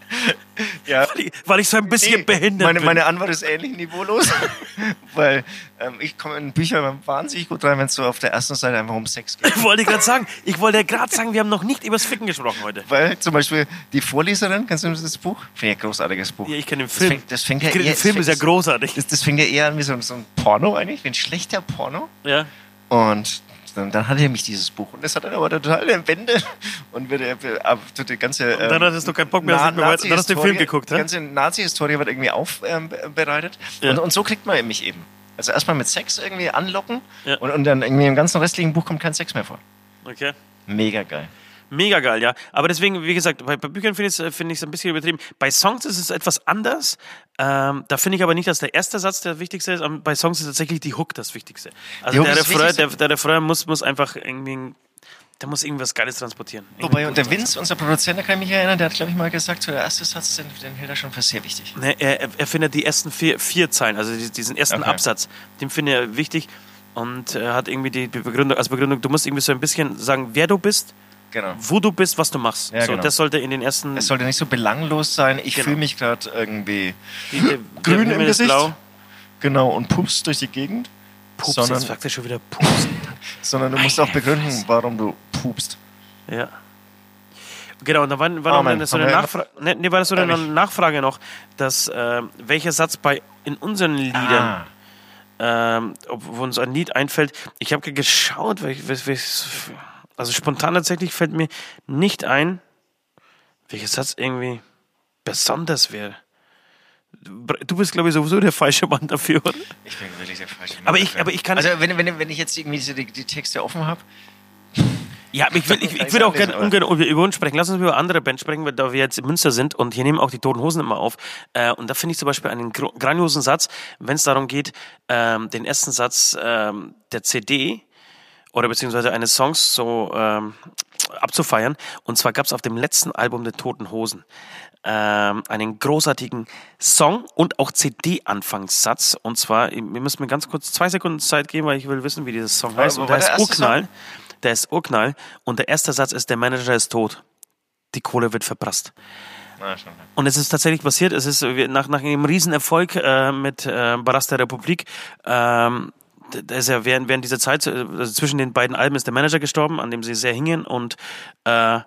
ja, weil ich, weil ich so ein bisschen Nee, behindert meine, bin. meine Antwort ist ähnlich niveaulos, weil ähm, ich komme in Bücher wahnsinnig gut rein, wenn es so auf der ersten Seite einfach um Sex geht. Ich wollte gerade sagen, ich wollte gerade sagen, wir haben noch nicht übers Ficken gesprochen heute. Weil zum Beispiel die Vorleserin, kennst du das Buch? Finde ich ein großartiges Buch. Ja, ich kenne den Das Film. fängt, das fängt ja eher, den Film, das ist ja großartig. Das, das fängt ja eher an wie so, so ein Porno eigentlich, wie ein schlechter Porno. Ja. Und dann, dann hatte er mich dieses Buch. Und das hat dann aber total Wände und wird, äh, tut die ganze. Ähm, dann hattest du keinen Bock mehr, nicht mehr dann hast du den Film geguckt, Die ganze Nazi-Historie wird irgendwie aufbereitet. Ja. Und, und so kriegt man mich eben. Also erstmal mit Sex irgendwie anlocken Ja. und, und dann irgendwie im ganzen restlichen Buch kommt kein Sex mehr vor. Okay. Mega geil. Mega geil, ja. Aber deswegen, wie gesagt, bei, bei Büchern finde ich es find ich's ein bisschen übertrieben. Bei Songs ist es etwas anders. Ähm, da finde ich aber nicht, dass der erste Satz der wichtigste ist. Aber bei Songs ist tatsächlich die Hook das Wichtigste. Also der Refrain, der, der Refrain muss, muss einfach irgendwie, der muss irgendwas Geiles transportieren. Wobei, und der Vince, unser Produzent, da kann ich mich erinnern, der hat, glaube ich, mal gesagt, so der erste Satz, den, den hält er schon für sehr wichtig. Ne, er, er- findet die ersten vier, vier Zeilen, also die- diesen ersten Okay. Absatz, den findet er wichtig und er hat irgendwie die die Begründung, als Begründung, du musst irgendwie so ein bisschen sagen, wer du bist Genau. wo du bist, was du machst. Ja, so, genau. Das sollte in den ersten. Es sollte nicht so belanglos sein. Ich Genau. fühle mich gerade irgendwie die, der, grün im Gesicht. Blau. genau und pupst durch die Gegend. Pups, sondern, jetzt fragt er schon wieder Pups. sondern du musst auch begründen, warum du pupst. Ja. Genau, und da war, war Amen. noch so eine wir- Nachfrage, nee, nee, war das so eine? Nachfrage noch, dass äh, welcher Satz bei in unseren Liedern, Ah, ähm, ob wo uns ein Lied einfällt. Ich habe geschaut, welch, welch, welch, also spontan tatsächlich fällt mir nicht ein, welcher Satz irgendwie besonders wäre. Du bist, glaube ich, sowieso der falsche Mann dafür, oder? ich bin wirklich der falsche Mann Aber ich- dafür. aber ich kann- Also, wenn, wenn, wenn ich jetzt irgendwie die, die Texte offen habe, Ja, ich will, ich, ich will auch gerne ungern über uns sprechen. Lass uns über andere Bands sprechen, weil da wir jetzt in Münster sind und hier nehmen auch die Toten Hosen immer auf. Äh, und da finde ich zum Beispiel einen grandiosen Satz, wenn es darum geht, ähm, den ersten Satz ähm, der CD oder beziehungsweise eines Songs so ähm, abzufeiern. Und zwar gab es auf dem letzten Album der Toten Hosen ähm, einen großartigen Song und auch CD-Anfangssatz. Und zwar, wir müssen mir ganz kurz zwei Sekunden Zeit geben, weil ich will wissen, wie dieser Song heißt. Und der der ist Urknall. Der ist Urknall. Und der erste Satz ist, der Manager ist tot. Die Kohle wird verprasst. na. Und es ist tatsächlich passiert. Es ist nach, nach einem Riesenerfolg äh, mit äh, Baras der Republik. Ähm, da ist ja während, während dieser Zeit, äh, also zwischen den beiden Alben ist der Manager gestorben, an dem sie sehr hingen. Und, äh,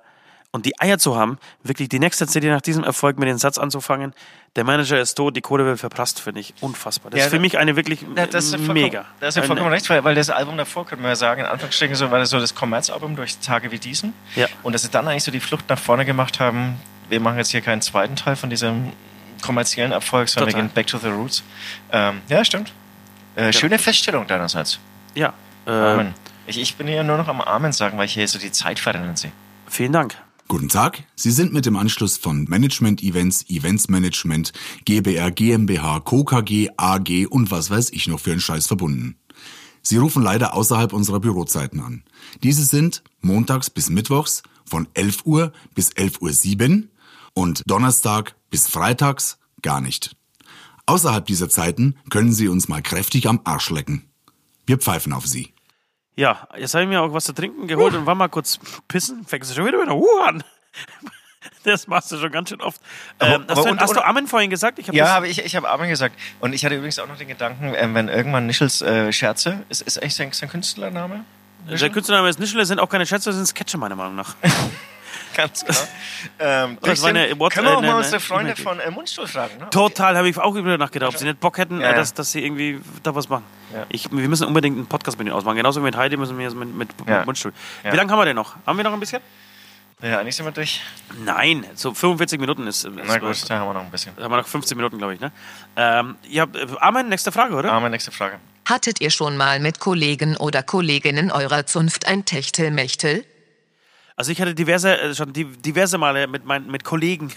und die Eier zu haben, wirklich die nächste CD nach diesem Erfolg mit dem Satz anzufangen, der Manager ist tot, die Kohle wird verprasst, finde ich unfassbar. Das Ja, ist für mich eine wirklich Ja, das mega. Das ist ja vollkommen recht, weil, weil das Album davor, könnte man ja sagen, in Anführungsstrichen so, war das so das Kommerzalbum durch Tage wie diesen. Ja. Und dass sie dann eigentlich so die Flucht nach vorne gemacht haben, wir machen jetzt hier keinen zweiten Teil von diesem kommerziellen Erfolg, sondern Total. wir gehen back to the roots. Ähm, ja, stimmt. Äh, Schöne Feststellung deinerseits. Ja. Äh, Amen. Ich, ich bin hier nur noch am Amen sagen, weil ich hier so die Zeit verrennen sehe. vielen Dank. Guten Tag, Sie sind mit dem Anschluss von Management Events, Events Management, GBR, GmbH, Co. KG, AG und was weiß ich noch für einen Scheiß verbunden. Sie rufen leider außerhalb unserer Bürozeiten an. Diese sind montags bis mittwochs von 11 Uhr bis 11 Uhr 7 und Donnerstag bis freitags gar nicht. Außerhalb dieser Zeiten können Sie uns mal kräftig am Arsch lecken. Wir pfeifen auf Sie. Ja, jetzt habe ich mir auch was zu trinken geholt und war mal kurz pissen. Fängst du schon wieder mit der Hu an. Das machst du schon ganz schön oft. Aber- ähm, hast aber du, und- hast du Amen vorhin gesagt? Ich hab Ja, habe ich, ich habe Amen gesagt. Und ich hatte übrigens auch noch den Gedanken, ähm, wenn irgendwann Nischels äh, Scherze, ist, ist eigentlich sein, sein Künstlername? Der Künstlername ist Nischle, sind auch keine Schätze, das sind Sketche meiner Meinung nach. Ganz genau. ähm, Das war eine bisschen- What- können wir auch äh, mal ne- unsere Freunde E-Mail- von äh, Mundstuhl fragen. Ne? Total, habe ich auch über nachgedacht, ob sie nicht Bock hätten, Ja, äh, ja. Dass, dass sie irgendwie da was machen. Ja. Ich, wir müssen unbedingt einen Podcast mit ihnen ausmachen. Genauso wie mit Heidi müssen wir jetzt mit, mit Ja. Mundstuhl. Ja. Wie lange haben wir denn noch? Haben wir noch ein bisschen? Ja, eigentlich sind wir durch. Nein, so 45 Minuten ist. ist Na gut, da haben wir noch ein bisschen. Da haben wir noch 15 Minuten, glaube ich. Ne? Ähm, ja, äh, Amen, nächste Frage, oder? Amen, nächste Frage. Hattet ihr schon mal mit Kollegen oder Kolleginnen eurer Zunft ein Techtelmechtel? Also ich hatte diverse, äh, schon diverse Male mit meinen mit Kollegen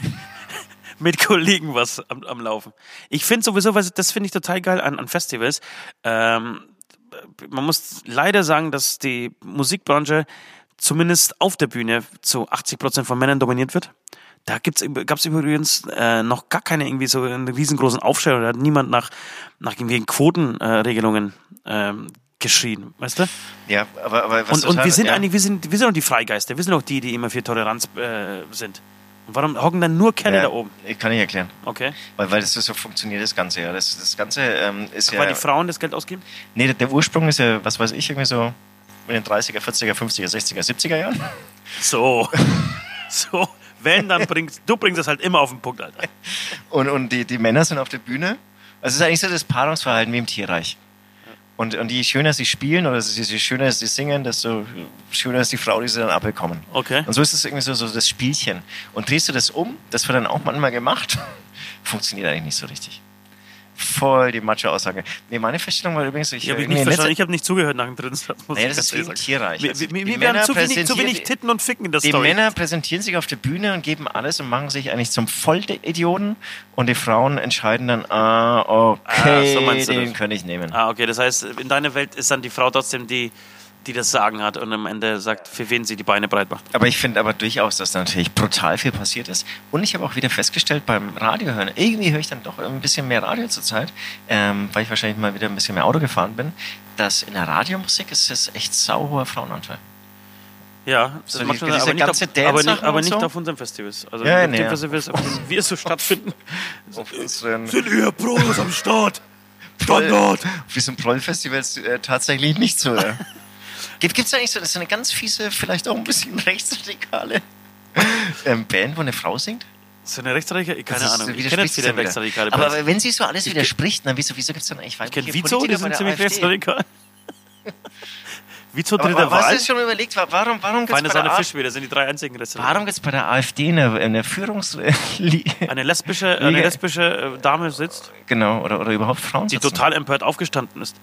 mit Kollegen was am, am Laufen. Ich finde sowieso, was, das finde ich total geil an, an Festivals. Ähm, man muss leider sagen, dass die Musikbranche zumindest auf der Bühne zu 80 Prozent von Männern dominiert wird. Da gibt's, gab's übrigens äh, noch gar keine irgendwie so einen riesengroßen Aufstell oder hat niemand nach, nach irgendwelchen Quotenregelungen ähm, geschrien, weißt du? Ja, aber, aber was Und, und total- wir sind ja. eigentlich, wir sind, wir sind doch die Freigeister, wir sind doch die, die immer für Toleranz äh, sind. Und warum hocken dann nur Kerle ja, da oben? Ich kann ich erklären. Okay. Weil, weil das so funktioniert, das Ganze. Ja. Das, das Ganze ähm, ist ja. Weil die Frauen das Geld ausgeben? Nee, der, der Ursprung ist ja, was weiß ich, irgendwie so in den 30er, 40er, 50er, 60er, 70er Jahren. So. so. Wenn, dann bringst du bringst das halt immer auf den Punkt, Alter. Und, und die, die Männer sind auf der Bühne. Also es ist eigentlich so das Paarungsverhalten wie im Tierreich. Und, und je schöner sie spielen oder je schöner sie singen, desto schöner ist die Frau, die sie dann abbekommen. Okay. Und so ist es irgendwie so, so das Spielchen. Und drehst du das um, das wird dann auch manchmal gemacht, funktioniert eigentlich nicht so richtig. Voll die Macho-Aussage. Nee, meine Feststellung war übrigens, ich, Ich habe irgendwie nicht in verstanden, ich habe nicht zugehört nach dem dritten Satz. Nee, ich das ist sagen. Tierreich. Wir, Also, wir, haben zu wenig, zu wenig Titten und Ficken in der Die Story. Männer präsentieren sich auf der Bühne und geben alles und machen sich eigentlich zum Vollidioten und die Frauen entscheiden dann, ah, okay, Ah, so den das. kann ich nehmen. Ah, okay, das heißt, in deiner Welt ist dann die Frau trotzdem die, die das Sagen hat und am Ende sagt, für wen sie die Beine breit macht. Aber ich finde aber durchaus, dass da natürlich brutal viel passiert ist. Und ich habe auch wieder festgestellt beim Radio hören, irgendwie höre ich dann doch ein bisschen mehr Radio zurzeit, ähm, weil ich wahrscheinlich mal wieder ein bisschen mehr Auto gefahren bin, dass in der Radiomusik ist es echt sauhoher Frauenanteil. Ja, das So macht die- man diese aber nicht, ganze auf, aber nicht, aber nicht so? auf unseren Festivals. Also Ja, auf nee, den. Festivals, auf denen wir so stattfinden. Sind ihr Pros am Start? Proll, auf diesen Proll-Festivals äh, tatsächlich nicht so. Gibt es da nicht so, das ist eine ganz fiese, vielleicht auch ein bisschen rechtsradikale ähm, Band, wo eine Frau singt? So eine Rechtsradikale? Keine Das ist- Ahnung. Ich widerspricht kenne jetzt wieder. Rechtsradikale Aber, Bands. aber wenn sie so alles widerspricht, dann wieso, wieso gibt es dann eigentlich Ich kenne weibliche Vizo, die sind ziemlich AfD? rechtsradikal. Aber, dritter aber hast du Wahl. schon überlegt, wa- warum, warum gibt es bei, der AfD- wieder, sind die drei einzigen Rechtsradikalen. warum gibt's bei der AfD eine, eine Führungs... Eine lesbische, eine lesbische äh, Dame sitzt, genau, oder, oder überhaupt Frauen die sitzen. total empört aufgestanden ist.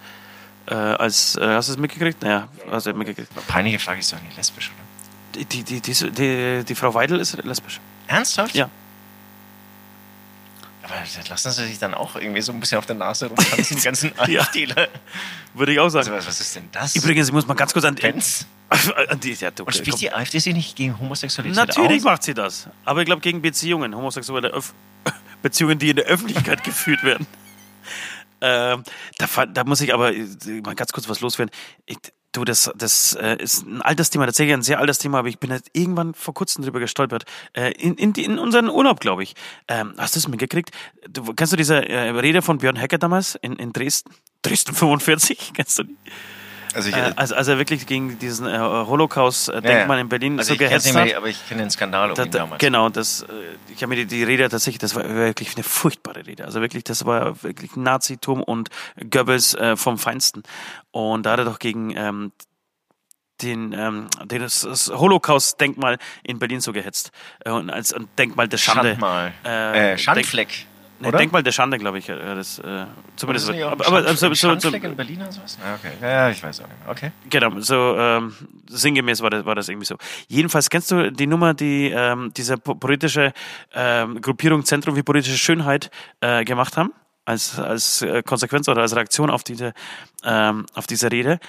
Äh, als, äh, hast du es mitgekriegt? Naja, hast du mitgekriegt. Peinliche Frage, ist doch nicht lesbisch, oder? Die, die, die, die, die, Frau Weidel ist lesbisch. Ernsthaft? Ja. Aber lassen sie sich dann auch irgendwie so ein bisschen auf der Nase rumtanzen, die ganzen Ja. Würde ich auch Also, sagen. was was ist denn das? Übrigens, ich muss mal ganz kurz an, Benz? an die. Ja, du, Und spricht komm. die AfD sich nicht gegen Homosexualität Natürlich aus? macht sie das. Aber ich glaube gegen Beziehungen, homosexuelle Öff Beziehungen, die in der Öffentlichkeit geführt werden. Ähm, da, da muss ich aber äh, mal ganz kurz was loswerden. Ich, du, das, das äh, ist ein altes Thema, tatsächlich ein sehr altes Thema, aber ich bin jetzt irgendwann vor kurzem drüber gestolpert. Äh, in, in, in unseren Urlaub, glaube ich. Ähm, hast du es mitgekriegt? Du, kennst du diese äh, Rede von Björn Hecker damals in, in Dresden? Dresden 45? Kennst du die? Also, ich, Äh, also, als er wirklich gegen diesen äh, Holocaust-Denkmal ja, ja. in Berlin also so ich gehetzt hat. mehr, aber ich kenne den Skandal Da, damals. genau, das, äh, ich habe mir die, die Rede tatsächlich, das war wirklich eine furchtbare Rede. Also wirklich, das war wirklich Nazitum und Goebbels äh, vom Feinsten. Und da hat er doch gegen ähm, den, ähm, den das, das Holocaust-Denkmal in Berlin so gehetzt. Äh, und als ein Denkmal der Schande. Schandmal. Äh, Äh, Schandfleck. Nee, oder? Denkmal der Schande, glaube ich. äh, Das, äh, zumindest. Ist nicht auch ein aber, aber, Schandfleck- so, so, so, in Berlin oder sowas? Ja, okay. Ja, ich weiß auch nicht mehr. Okay. Genau, so ähm, sinngemäß war das, war das irgendwie so. Jedenfalls kennst du die Nummer, die ähm, diese po- politische ähm, Gruppierung Zentrum für politische Schönheit äh, gemacht haben, als, als äh, Konsequenz oder als Reaktion auf diese, ähm, auf diese Rede.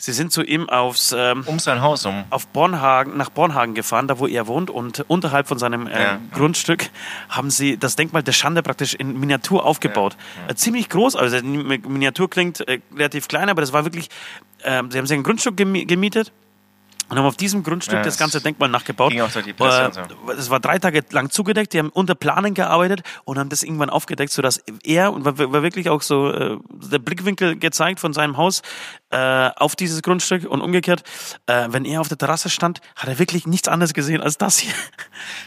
Sie sind zu ihm aufs, ähm, Um sein Haus um. auf Bornhagen, nach Bornhagen gefahren, da wo er wohnt, und unterhalb von seinem äh, Ja. Grundstück haben sie das Denkmal der Schande praktisch in Miniatur aufgebaut. Äh, ziemlich groß, also Miniatur klingt äh, relativ klein, aber das war wirklich, ähm, sie haben sich ein Grundstück gemi gemietet. Und haben auf diesem Grundstück Ja, das das ganze Denkmal nachgebaut. ging auch durch die Presse Äh, so. Es war drei Tage lang zugedeckt, die haben unter Planen gearbeitet und haben das irgendwann aufgedeckt, sodass er, und war, war wirklich auch so äh, der Blickwinkel gezeigt von seinem Haus äh, auf dieses Grundstück und umgekehrt, äh, wenn er auf der Terrasse stand, hat er wirklich nichts anderes gesehen als das hier.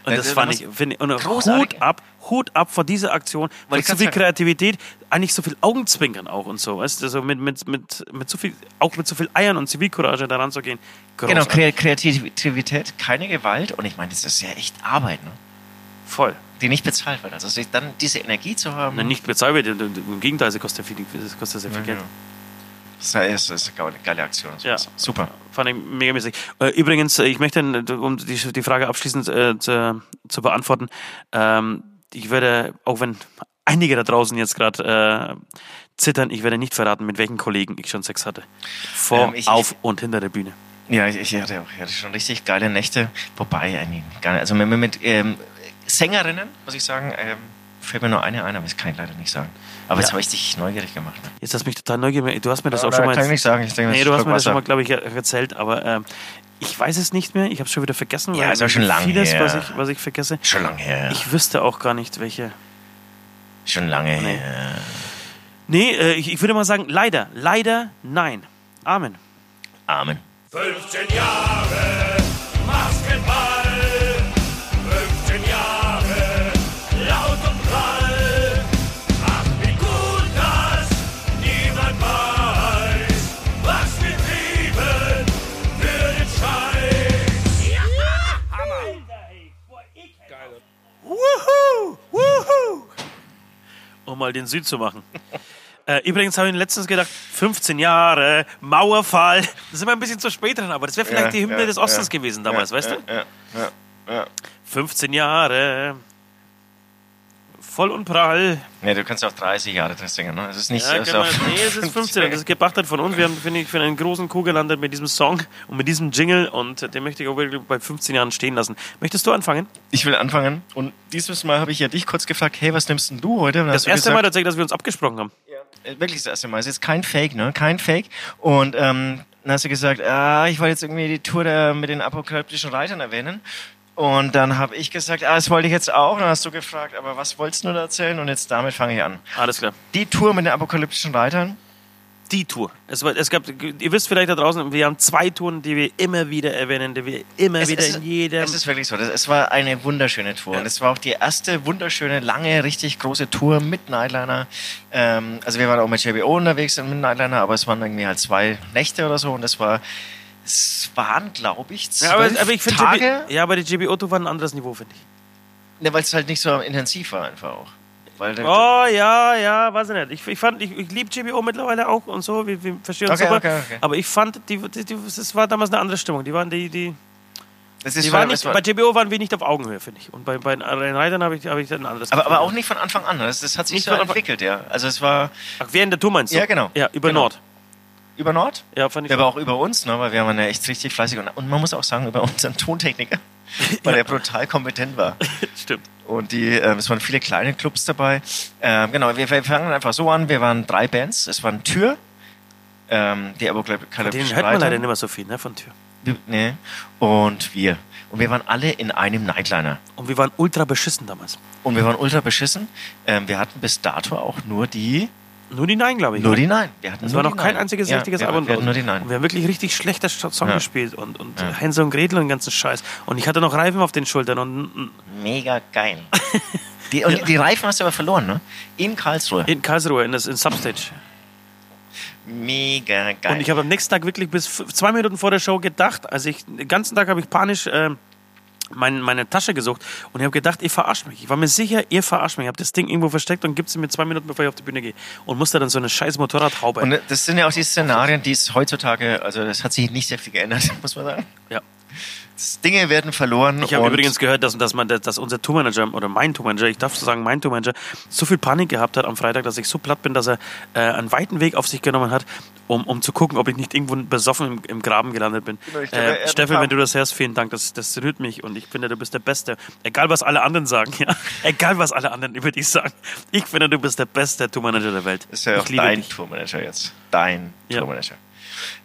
Und Ja, das da fand ich, finde ich, und. Hut ab, Hut ab vor dieser Aktion, ich so viel. Kreativität, eigentlich so viel Augenzwinkern auch und so, weißt du, so mit, mit, mit, mit so viel, auch mit so viel Eiern und Zivilcourage daran zu gehen. Genau, Großartig. Kreativität, keine Gewalt. Und ich meine, das ist ja echt Arbeit, ne? Voll. die nicht bezahlt wird. Also sich dann diese Energie zu haben, Na, nicht bezahlt wird, im Gegenteil, sie kostet viel, kostet sehr viel Ja, Geld. ja. Das ist, das ist eine geile Aktion. Ja. Super. Fand ich megamäßig. Äh, übrigens, äh, ich möchte, äh, um die, die Frage abschließend äh, zu, zu beantworten, ähm, ich werde, auch wenn einige da draußen jetzt gerade äh, zittern, ich werde nicht verraten, mit welchen Kollegen ich schon Sex hatte. Vor, Ähm, ich- auf und hinter der Bühne. Ja, ich, ich, hatte auch, ich hatte schon richtig geile Nächte. Wobei, eigentlich gar nicht. Also mit, mit ähm, Sängerinnen, muss ich sagen, ähm, fällt mir nur eine ein, aber das kann ich leider nicht sagen. Aber Ja. jetzt habe ich dich neugierig gemacht. Ne? Jetzt hast du mich total neugierig. Du hast mir das auch Oder schon mal. kann ich nicht sagen. Ich denke, nee, du hast mir das schon mal, glaube ich, erzählt, aber ähm, ich weiß es nicht mehr. Ich habe es schon wieder vergessen. Ja, weil ist auch schon lang Vieles, her. was ich, was ich vergesse. Schon lange her. Ich wüsste auch gar nicht, welche. schon lange Nee. her. Nee, äh, ich, ich würde mal sagen, leider, leider nein. Amen. Amen. 15 Jahre Um mal den Süd zu machen. Äh, übrigens habe ich letztens gedacht, 15 Jahre, Mauerfall. Das ist immer ein bisschen zu spät dran, aber das wäre vielleicht Ja, die Hymne ja, des Ostens ja. gewesen damals, weißt du? Ja, ja, ja. 15 Jahre. Voll und prall. Nee, du kannst auch 30 Jahre drin singen, ne? Es ist nicht Ja, so. genau. Nee, es ist 15. Das ist gebastelt von uns. Wir haben, finde ich, für einen großen Kuh gelandet mit diesem Song und mit diesem Jingle und den möchte ich auch wirklich bei 15 Jahren stehen lassen. Möchtest du anfangen? Ich will anfangen. Und dieses Mal habe ich ja dich kurz gefragt, hey, was nimmst denn du heute? Das du erste gesagt, Mal tatsächlich, dass wir uns abgesprochen haben. Äh, Wirklich das erste Mal. Es ist kein Fake, ne? Kein Fake. Und ähm, Dann hast du gesagt, ah, ich wollte jetzt irgendwie die Tour der, mit den apokalyptischen Reitern erwähnen. Und dann habe ich gesagt, ah, das wollte ich jetzt auch. Und dann hast du gefragt, aber was wolltest du da erzählen? Und jetzt damit fange ich an. Alles klar. Die Tour mit den apokalyptischen Reitern. Die Tour. Es, war, es gab, ihr wisst vielleicht da draußen, wir haben zwei Touren, die wir immer wieder erwähnen, die wir immer Es wieder ist, in jedem. es ist wirklich so. Das, es war eine wunderschöne Tour. Ja. Und es war auch die erste wunderschöne, lange, richtig große Tour mit Nightliner. Ähm, also wir waren auch mit JBO unterwegs mit Nightliner, aber es waren irgendwie halt zwei Nächte oder so. Und das war, es waren, glaube ich, zwölf ja, aber, aber ich Tage. ja, aber die GBO-Tour war ein anderes Niveau, finde ich. Ne, weil es halt nicht so intensiv war einfach auch. Weil Oh, ja, ja, weiß ich nicht. Ich, ich, fand, ich, ich liebe GBO mittlerweile auch und so, wir, wir verstehen uns Okay, super. okay, okay. Aber ich fand, die, die, die, das war damals eine andere Stimmung. Die waren, die, die, das ist die waren nicht, war, bei GBO waren wir nicht auf Augenhöhe, finde ich. Und bei, bei den Reitern habe ich, hab ich ein anderes aber, aber auch nicht von Anfang an. Das, das hat sich Nicht so entwickelt, ja. Also es war Ach, während der Tour meinst du? Ja, genau. Ja, über Genau. Nord. Über Nord. Ja, fand ich Der war auch über uns, ne, weil wir waren ja echt richtig fleißig. Und, und man muss auch sagen, über unseren Tontechniker, weil er brutal kompetent war. Stimmt. Und die, ähm, es waren viele kleine Clubs dabei. Ähm, genau, wir, wir fangen einfach so an. Wir waren drei Bands. Es waren Tür, ähm, die Den apokalyptischen hört man leider nicht mehr so viel, ne, von Tür. Nee. Und wir. Und wir waren alle in einem Nightliner. Und wir waren ultra beschissen damals. Und wir waren ultra beschissen. Ähm, wir hatten bis dato auch nur die, Nur die Nein, glaube ich. nur die Nein. Wir hatten Es war noch kein einziges ja, richtiges wir, Album. Wir hatten nur die Und Nein. wir haben wirklich richtig schlechter Song Ja. gespielt und, und Ja. Hänsel und Gretel und den ganzen Scheiß. Und ich hatte noch Reifen auf den Schultern und Mega geil. Die, und die Reifen hast du aber verloren, ne? In Karlsruhe. in Karlsruhe in, das, in Substage. Mega geil. Und ich habe am nächsten Tag wirklich bis zwei Minuten vor der Show gedacht, also ich, den ganzen Tag habe ich panisch äh, mein, meine Tasche gesucht und ich habe gedacht, ihr verarscht mich. Ich war mir sicher, ihr verarscht mich. Ich habe das Ding irgendwo versteckt und gibt sie mir zwei Minuten, bevor ich auf die Bühne gehe. Und musste dann so eine scheiß Motorradhaube. Und das sind ja auch die Szenarien, die es heutzutage, also das hat sich nicht sehr viel geändert, muss man sagen. ja. Dinge werden verloren. Ich habe übrigens gehört, dass, dass, man, dass unser Tourmanager oder mein Tourmanager, ich darf so sagen, mein Tourmanager, so viel Panik gehabt hat am Freitag, dass ich so platt bin, dass er äh, einen weiten Weg auf sich genommen hat, um, um zu gucken, ob ich nicht irgendwo besoffen im, im Graben gelandet bin. Genau, Äh, Steffen, wenn du das hörst, vielen Dank, das, das rührt mich und ich finde, du bist der Beste. Egal, was alle anderen sagen, ja. Egal, was alle anderen über dich sagen. Ich finde, du bist der beste Tourmanager der Welt. Ist ja auch dein dich. Tourmanager jetzt. Dein Ja. Tourmanager.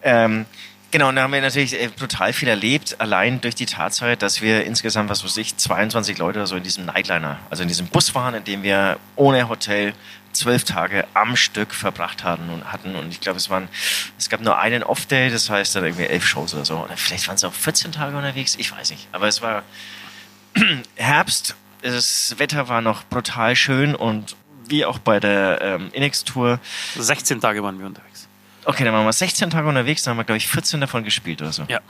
Ähm, genau, und da haben wir natürlich äh, brutal viel erlebt, allein durch die Tatsache, dass wir insgesamt, was weiß ich, 22 Leute oder so in diesem Nightliner, also in diesem Bus waren, in dem wir ohne Hotel zwölf Tage am Stück verbracht hatten und hatten. Und ich glaube, es waren, es gab nur einen Off-Day, das heißt dann irgendwie elf Shows oder so. Oder vielleicht waren es auch 14 Tage unterwegs, ich weiß nicht. Aber es war Herbst, das Wetter war noch brutal schön und wie auch bei der ähm, Inex-Tour 16 Tage waren wir unterwegs. Okay, dann waren wir 16 Tage unterwegs, dann haben wir, glaube ich, 14 davon gespielt oder so. Ja.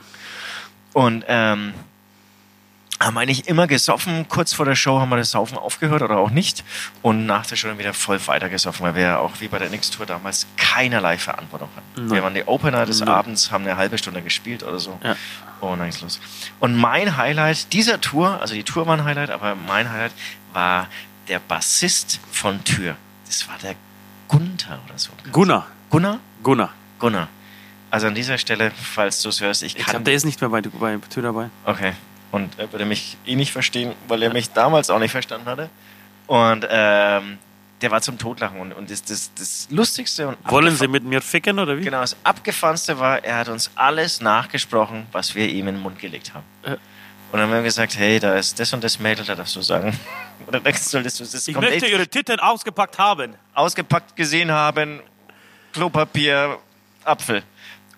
Und ähm, haben eigentlich immer gesoffen. Kurz vor der Show haben wir das Saufen aufgehört oder auch nicht. Und nach der Show dann wieder voll weiter gesoffen, weil wir ja auch wie bei der Nix-Tour damals keinerlei Verantwortung hatten. Nein. Wir waren die Opener des Nein. Abends, haben eine halbe Stunde gespielt oder so. Ja. Und dann ging's los. Und mein Highlight dieser Tour, also die Tour war ein Highlight, aber mein Highlight war der Bassist von Tür. Das war der Gunther oder so. Gunnar. Gunnar? Gunnar. Gunnar. Also an dieser Stelle, falls du es hörst, ich Ich kann. glaube, der ist nicht mehr bei, bei Tür dabei. okay. Und er würde mich eh nicht verstehen, weil er mich damals auch nicht verstanden hatte. Und ähm, der war zum Totlachen. Und, und das, das, das Lustigste und Wollen Sie mit mir ficken oder wie? Genau, das Abgefahrenste war, er hat uns alles nachgesprochen, was wir ihm in den Mund gelegt haben. Ja. Und dann haben wir gesagt, hey, da ist das und das Mädel, da darfst du sagen. Oder da solltest du das Ich möchte Ihre Titten ausgepackt haben. ausgepackt gesehen haben, Klopapier, Apfel.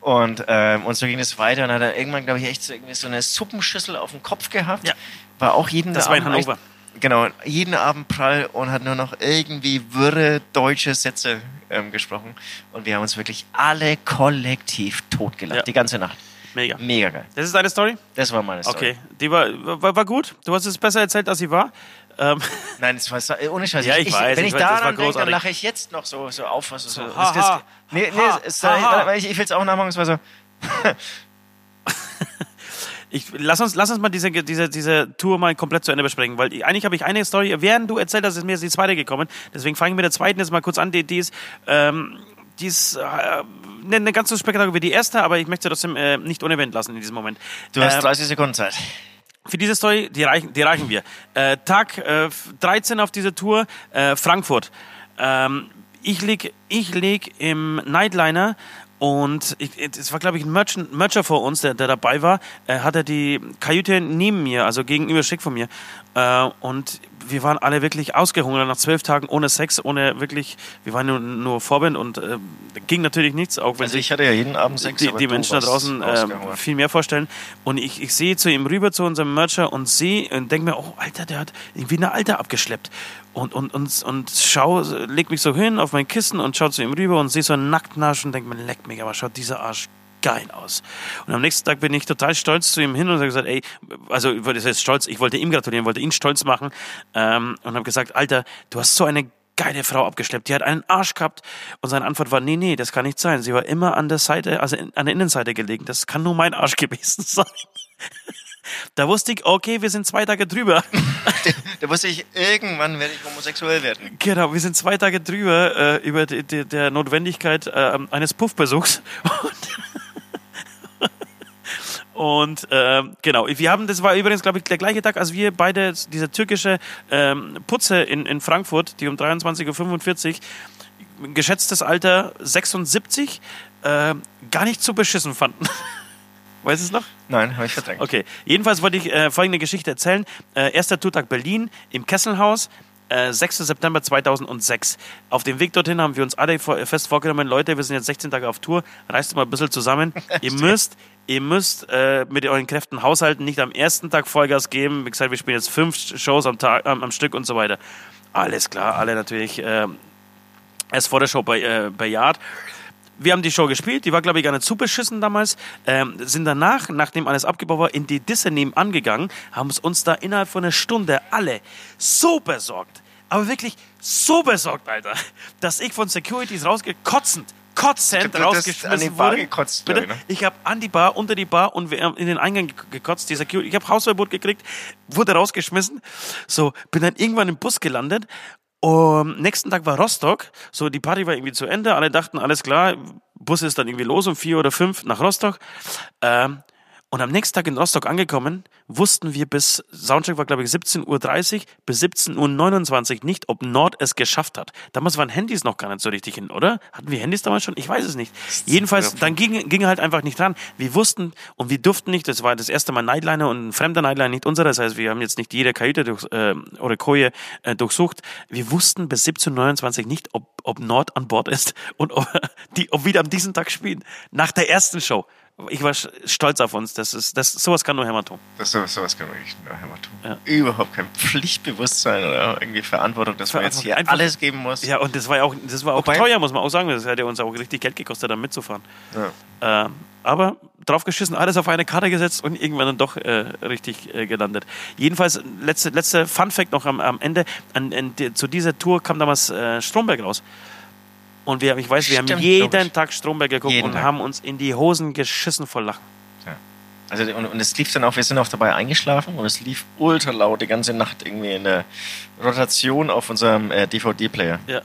Und, ähm, und so ging es weiter. Und dann hat er irgendwann, glaube ich, echt so, irgendwie so eine Suppenschüssel auf dem Kopf gehabt. Ja. War auch jeden Das war in Abend Hannover. Echt, genau, jeden Abend prall und hat nur noch irgendwie wirre deutsche Sätze ähm, gesprochen. Und wir haben uns wirklich alle kollektiv totgelacht, Ja. die ganze Nacht. Mega. Mega geil. Das ist deine Story? Das war meine Story. Okay. Die war, war, war gut. Du hast es besser erzählt, als sie war. Ähm, Nein, das war äh, ohne Scheiß. Ja, ich weiß, Wenn ich ich, daran denke, dann lache ich jetzt noch so, so auf. Was so, So, das, haha, nee, nee, ha, es, weil ich, ich will es auch nachmachen. Es war so, ich, lass, uns, lass uns mal diese, diese, diese Tour mal komplett zu Ende besprechen, weil ich- eigentlich habe ich eine Story, während du erzählt hast, ist mir jetzt die zweite gekommen. Deswegen fange ich mit der zweiten jetzt mal kurz an. Die, die ist, ähm, die ist äh, eine, eine ganz so spektakulär wie die erste, aber ich möchte trotzdem äh, nicht unerwähnt lassen in diesem Moment. du hast Ähm, 30 Sekunden Zeit. Für diese Story, die reichen, die reichen wir. Äh, Tag äh, 13 auf dieser Tour, äh, Frankfurt. Ähm, ich lieg, ich lieg im Nightliner Und es war, glaube ich, ein Merchant, Mercher vor uns, der, der dabei war. Er hatte die Kajüte neben mir, also gegenüber schick von mir. Äh, und wir waren alle wirklich ausgehungert nach zwölf Tagen ohne Sex, ohne wirklich, wir waren nur, nur Vorbild und äh, ging natürlich nichts, auch wenn Also sich ich hatte ja jeden Abend Sex, die, die Menschen da draußen äh, viel mehr vorstellen. Und ich, ich sehe zu ihm rüber, zu unserem Mercher und sehe und denke mir, oh Alter, der hat irgendwie eine Alte abgeschleppt. Und, und, und, und schau, leg mich so hin auf mein Kissen und schau zu ihm rüber und sehe so einen nackten Arsch und denke mir, leck mich, aber schaut dieser Arsch geil aus. Und am nächsten Tag bin ich total stolz zu ihm hin und habe gesagt, ey, also ich wollte stolz, ich wollte ihm gratulieren, wollte ihn stolz machen ähm, und habe gesagt, Alter, du hast so eine geile Frau abgeschleppt, die hat einen Arsch gehabt und seine Antwort war, nee, nee, das kann nicht sein. Sie war immer an der Seite, also an der Innenseite gelegen. Das kann nur mein Arsch gewesen sein. Da wusste ich, okay, wir sind zwei Tage drüber. Da wusste ich, irgendwann werde ich homosexuell werden. Genau, wir sind zwei Tage drüber äh, über die, die, der Notwendigkeit äh, eines Puffbesuchs. Und ähm, genau, wir haben, das war übrigens, glaube ich, der gleiche Tag, als wir beide diese türkische ähm, Putze in, in Frankfurt, die um 23.45 Uhr, geschätztes Alter 76, äh, gar nicht so beschissen fanden. Weißt du es noch? Nein, habe ich verdrängt. Okay, jedenfalls wollte ich äh, folgende Geschichte erzählen. Äh, erster Tourtag Berlin im Kesselhaus. Äh, 6. September 2006. Auf dem Weg dorthin haben wir uns alle vor, fest vorgenommen, Leute, wir sind jetzt 16 Tage auf Tour, reißt mal ein bisschen zusammen. ihr müsst, ihr müsst äh, mit euren Kräften haushalten, nicht am ersten Tag Vollgas geben. Wie gesagt, wir spielen jetzt fünf Shows am Tag, am, am Stück und so weiter. Alles klar, alle natürlich äh, erst vor der Show bei, äh, bejaht. Wir haben die Show gespielt, die war, glaube ich, gar nicht zu beschissen damals. Ähm, sind danach, nachdem alles abgebaut war, in die Disse nebenan gegangen, haben es uns da innerhalb von einer Stunde alle so besorgt, aber wirklich so besorgt, Alter, dass ich von Securities rausgekotzend, kotzend rausgeschmissen an die Bar wurde. gekotzt, Bitte? ich, ne? Ich habe an die Bar, unter die Bar und in den Eingang ge- gekotzt. Die Security, ich habe Hausverbot gekriegt, wurde rausgeschmissen. So, bin dann irgendwann im Bus gelandet. Um, nächsten Tag war Rostock. So, die Party war irgendwie zu Ende. Alle dachten, alles klar, Bus ist dann irgendwie los um vier oder fünf nach Rostock. Ähm, und am nächsten Tag in Rostock angekommen, wussten wir bis, Soundcheck war glaube ich 17.30 Uhr, bis 17.29 Uhr nicht, ob Nord es geschafft hat. Damals waren Handys noch gar nicht so richtig hin, oder? Hatten wir Handys damals schon? Ich weiß es nicht. Jedenfalls, dann ging, ging halt einfach nicht dran. Wir wussten und wir durften nicht, das war das erste Mal Nightliner und ein fremder Nightliner, nicht unserer. Das heißt, wir haben jetzt nicht jede Kajüte durch, äh, oder Koje äh, durchsucht. Wir wussten bis 17.29 Uhr nicht, ob, ob Nord an Bord ist und ob, die, ob wir an diesem Tag spielen. Nach der ersten Show. Ich war stolz auf uns. Das ist, das, sowas kann nur Hämatom. Das sowas, kann wirklich nur Hämatom. Überhaupt kein Pflichtbewusstsein oder irgendwie Verantwortung, dass man jetzt hier Einfach- alles geben muss. Ja, und das war ja auch, das war auch Wobei- teuer, muss man auch sagen. Das hat ja uns auch richtig Geld gekostet, da mitzufahren. Ja. Ähm, aber drauf geschissen, alles auf eine Karte gesetzt und irgendwann dann doch äh, richtig äh, gelandet. Jedenfalls, letzte, letzte Fun Fact noch am, am Ende. An, an, zu dieser Tour kam damals äh, Stromberg raus. Und wir, ich weiß, wir haben Stimmt, jeden logisch. Tag Stromberg geguckt Jeden und Tag. haben uns in die Hosen geschissen vor Lachen. Also und, und es lief dann auch, wir sind auch dabei eingeschlafen und es lief ultra laut die ganze Nacht irgendwie in der Rotation auf unserem äh, DVD-Player. Ja,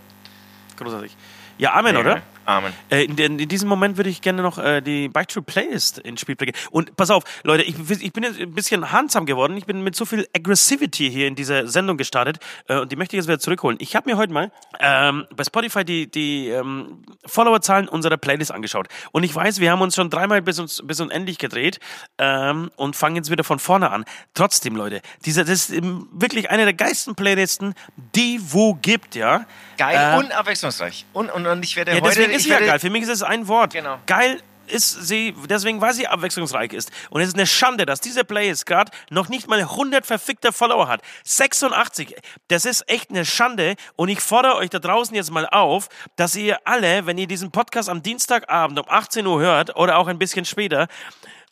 großartig. Ja, Amen, oder? Amen. Äh, in, in, in diesem Moment würde ich gerne noch äh, die Bike True Playlist ins Spiel bringen. Und pass auf, Leute, ich, ich bin jetzt ein bisschen handsam geworden. Ich bin mit so viel Aggressivity hier in dieser Sendung gestartet äh, und die möchte ich jetzt wieder zurückholen. Ich habe mir heute mal ähm, bei Spotify die, die ähm, Followerzahlen unserer Playlist angeschaut. Und ich weiß, wir haben uns schon dreimal bis, uns, bis unendlich gedreht ähm, und fangen jetzt wieder von vorne an. Trotzdem, Leute, diese, das ist wirklich eine der geilsten Playlisten, die wo gibt, ja. Geil Äh, und abwechslungsreich. Und, und, und ich werde ja, heute. Ist ja geil. Für mich ist es ein Wort. Genau. Geil ist sie, deswegen, weil sie abwechslungsreich ist. Und es ist eine Schande, dass diese Playlist gerade noch nicht mal 100 verfickte Follower hat. 86. Das ist echt eine Schande. Und ich fordere euch da draußen jetzt mal auf, dass ihr alle, wenn ihr diesen Podcast am Dienstagabend um 18 Uhr hört oder auch ein bisschen später,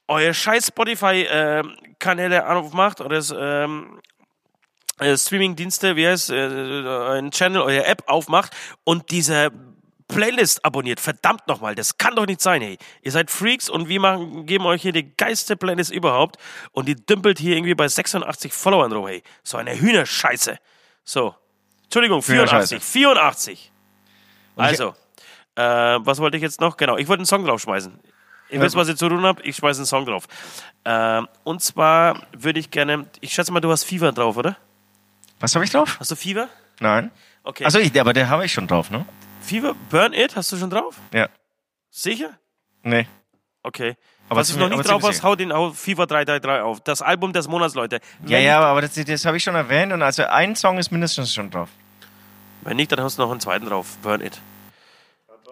euer scheiß Spotify-Kanäle aufmacht oder das, ähm, äh, Streaming-Dienste, wie heißt, äh, ein Channel, euer App aufmacht und diese Playlist abonniert. Verdammt nochmal, das kann doch nicht sein, hey. Ihr seid Freaks und wir machen, geben euch hier die geilste Playlist überhaupt und die dümpelt hier irgendwie bei 86 Followern rum, hey. So eine Hühnerscheiße. So. Entschuldigung, 84. Hühnerscheiße. 84. Und ich- Also, äh, was wollte ich jetzt noch? Genau, ich wollte einen Song draufschmeißen. Ihr wisst, was ich zu tun habe, ich schmeiße einen Song drauf. Ähm, und zwar würde ich gerne, ich schätze mal, du hast Fever drauf, oder? Was habe ich drauf? Hast du Fever? Nein. Okay. Also ich, aber der habe ich schon drauf, ne? Fever, Burn It, hast du schon drauf? Ja. Sicher? Nee. Okay. Aber Was du zu- noch nicht drauf hast, hau den hau FIFA 333 auf. Das Album des Monats, Leute. Ja, Wenn ja, aber das, das habe ich schon erwähnt und also ein Song ist mindestens schon drauf. Wenn nicht, dann hast du noch einen zweiten drauf. Burn It.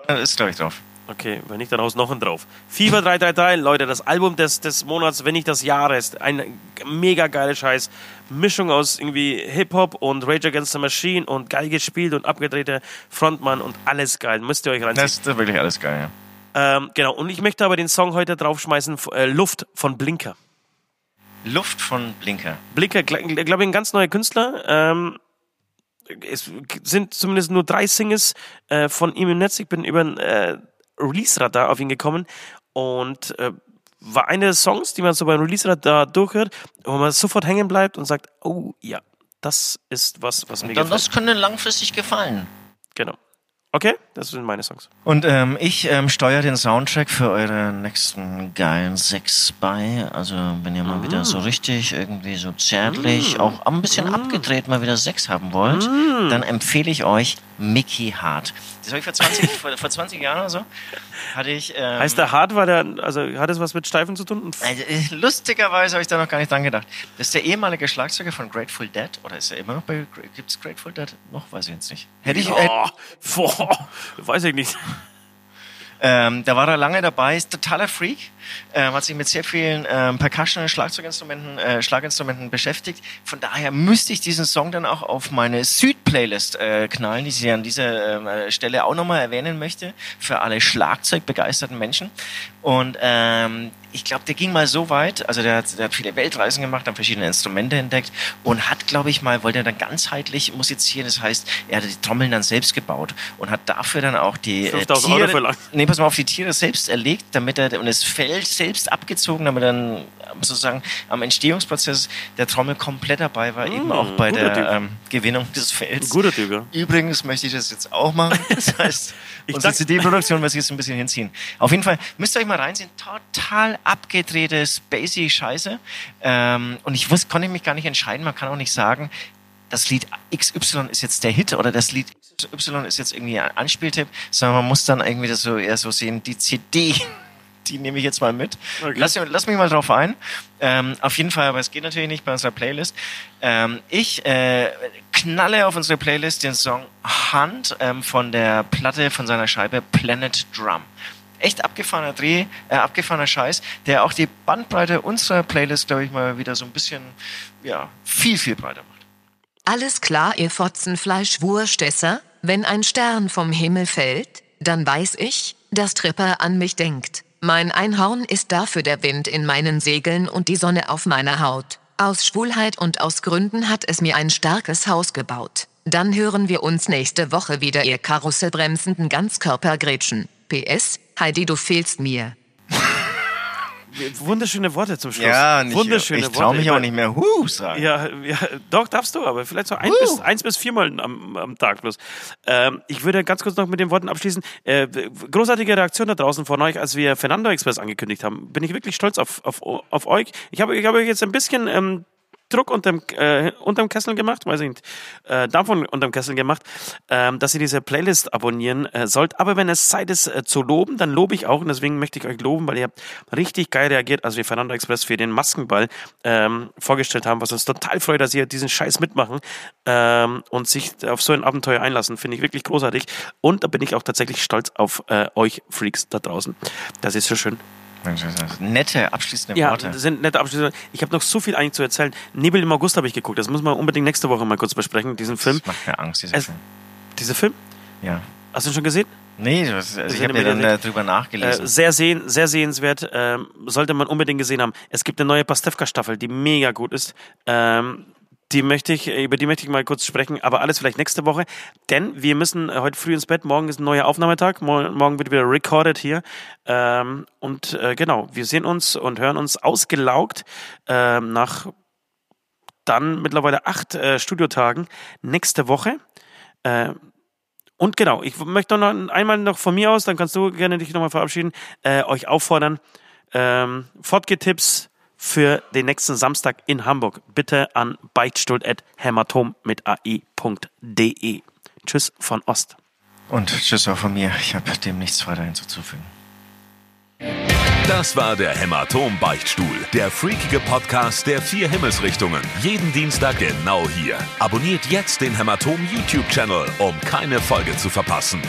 Ist, glaube ich, drauf. Okay, wenn nicht, dann haust noch einen drauf. FIFA 333, Leute, das Album des, des Monats, wenn nicht des Jahres. Ein mega geiler Scheiß. Mischung aus irgendwie Hip-Hop und Rage Against the Machine und geil gespielt und abgedrehter Frontmann und alles geil. Müsst ihr euch reinziehen. Das ist wirklich alles geil, ja. Ähm, genau, und ich möchte aber den Song heute draufschmeißen, äh, Luft von Blinker. Luft von Blinker. Blinker, glaube ich, ein ganz neuer Künstler. Ähm, es sind zumindest nur drei Singles äh, von ihm im Netz. Ich bin über äh, Release-Radar auf ihn gekommen und äh, war eine der Songs, die man so beim Release-Radar durchhört, wo man sofort hängen bleibt und sagt, oh ja, das ist was, was mir Dann, gefällt. das könnte langfristig gefallen. Genau. Okay, das sind meine Songs. Und ähm, ich ähm, steuere den Soundtrack für eure nächsten geilen Sex bei. Also wenn ihr mal wieder so richtig irgendwie so zärtlich, auch ein bisschen abgedreht mal wieder Sex haben wollt, dann empfehle ich euch Mickey Hart. Das habe ich vor 20, vor, vor 20 Jahren oder so. Hatte ich. Ähm, Heißt der Hart, war der, also hat es was mit Steifen zu tun? Also, äh, lustigerweise habe ich da noch gar nicht dran gedacht. Das ist der ehemalige Schlagzeuger von Grateful Dead. Oder ist er immer noch bei. Gibt es Grateful Dead? Noch weiß ich jetzt nicht. Hätte ich. Oh, boah, weiß ich nicht. ähm, da war er lange dabei, ist totaler Freak. Ähm, hat sich mit sehr vielen ähm, Percussion, Schlagzeuginstrumenten, äh, Schlaginstrumenten beschäftigt. Von daher müsste ich diesen Song dann auch auf meine Süd-Playlist äh, knallen, die ich an dieser ähm, äh, Stelle auch nochmal erwähnen möchte, für alle Schlagzeugbegeisterten Menschen. Und ähm, ich glaube, der ging mal so weit, also der hat, der hat viele Weltreisen gemacht, hat verschiedene Instrumente entdeckt und hat, glaube ich mal, wollte er dann ganzheitlich musizieren. Das heißt, er hat die Trommeln dann selbst gebaut und hat dafür dann auch die äh, 5000 Euro Tiere, nee, pass mal auf, die Tiere selbst erlegt, damit er, und das Fell selbst abgezogen, damit dann sozusagen am Entstehungsprozess der Trommel komplett dabei war, eben auch bei Mm, der ähm, Gewinnung des Fells. Guter Typ, ja. Übrigens möchte ich das jetzt auch machen. Das heißt, Ich unsere CD-Produktion wird sich jetzt ein bisschen hinziehen. Auf jeden Fall müsst ihr euch mal reinziehen. Total abgedrehte, spacey Scheiße. Ähm, und ich wusste, konnte mich gar nicht entscheiden. Man kann auch nicht sagen, das Lied XY ist jetzt der Hit oder das Lied XY ist jetzt irgendwie ein Anspieltipp, sondern man muss dann irgendwie das so eher so sehen, die CD. Die nehme ich jetzt mal mit. Okay. Lass, lass mich mal drauf ein. Ähm, auf jeden Fall, aber es geht natürlich nicht bei unserer Playlist. Ähm, ich äh, knalle auf unsere Playlist den Song Hunt ähm, von der Platte von seiner Scheibe Planet Drum. Echt abgefahrener Dreh, äh, abgefahrener Scheiß, der auch die Bandbreite unserer Playlist, glaube ich, mal wieder so ein bisschen, ja, viel, viel breiter macht. Alles klar, ihr Fotzenfleisch-Wurstesser? Wenn ein Stern vom Himmel fällt, dann weiß ich, dass Tripper an mich denkt. Mein Einhorn ist dafür der Wind in meinen Segeln und die Sonne auf meiner Haut. Aus Schwulheit und aus Gründen hat es mir ein starkes Haus gebaut. Dann hören wir uns nächste Woche wieder, ihr karussellbremsenden Ganzkörpergrätschen. PS, Heidi, du fehlst mir. Wunderschöne Worte zum Schluss. nicht, Wunderschöne ich Worte. traue mich auch meine- nicht mehr Huh sagen. Ja, ja, doch, darfst du, aber vielleicht so ein bis, eins bis viermal am, am Tag bloß. Ähm, ich würde ganz kurz noch mit den Worten abschließen. Äh, großartige Reaktion da draußen von euch, als wir Fernando Express angekündigt haben. Bin ich wirklich stolz auf, auf, auf euch. Ich habe ich habe euch jetzt ein bisschen ähm, Druck unterm, äh, unterm Kessel gemacht, weiß ich nicht, äh, davon unterm Kessel gemacht, ähm, dass ihr diese Playlist abonnieren äh, sollt. Aber wenn es Zeit ist äh, zu loben, dann lobe ich auch und deswegen möchte ich euch loben, weil ihr habt richtig geil reagiert, als wir Fernando Express für den Maskenball ähm, vorgestellt haben, was uns total freut, dass ihr diesen Scheiß mitmachen ähm, und sich auf so ein Abenteuer einlassen, finde ich wirklich großartig. Und da bin ich auch tatsächlich stolz auf äh, euch Freaks da draußen. Das ist so schön. Nette, abschließende Ja, Worte. sind nette Abschlüsse. Ich habe noch so viel eigentlich zu erzählen. Nebel im August habe ich geguckt. Das müssen wir unbedingt nächste Woche mal kurz besprechen, diesen Film. Das macht mir Angst, dieser Es- Film. Dieser Film? Ja. Hast du ihn schon gesehen? Nee, das, also ich habe ja immer dann äh, drüber Äh, nachgelesen. sehr, sehen, sehr sehenswert. Ähm, sollte man unbedingt gesehen haben. Es gibt eine neue Pastewka-Staffel, die mega gut ist. Ähm, die möchte ich, über die möchte ich mal kurz sprechen, aber alles vielleicht nächste Woche. Denn wir müssen äh, heute früh ins Bett. Morgen ist ein neuer Aufnahmetag. Morgen, wird wieder recorded hier. Ähm, und äh, genau, wir sehen uns und hören uns ausgelaugt ähm, nach dann mittlerweile acht äh, Studiotagen nächste Woche. Äh, und genau, ich möchte noch einmal noch von mir aus, dann kannst du gerne dich nochmal verabschieden, euch auffordern, ähm, Fortgetipps für den nächsten Samstag in Hamburg bitte an beichtstuhl.hämatom mit ai.de. Tschüss von Ost. Und tschüss auch von mir. Ich habe dem nichts weiter hinzuzufügen. Das war der Hämatom-Beichtstuhl, der freakige Podcast der vier Himmelsrichtungen. Jeden Dienstag genau hier. Abonniert jetzt den Hämatom-YouTube-Channel, um keine Folge zu verpassen.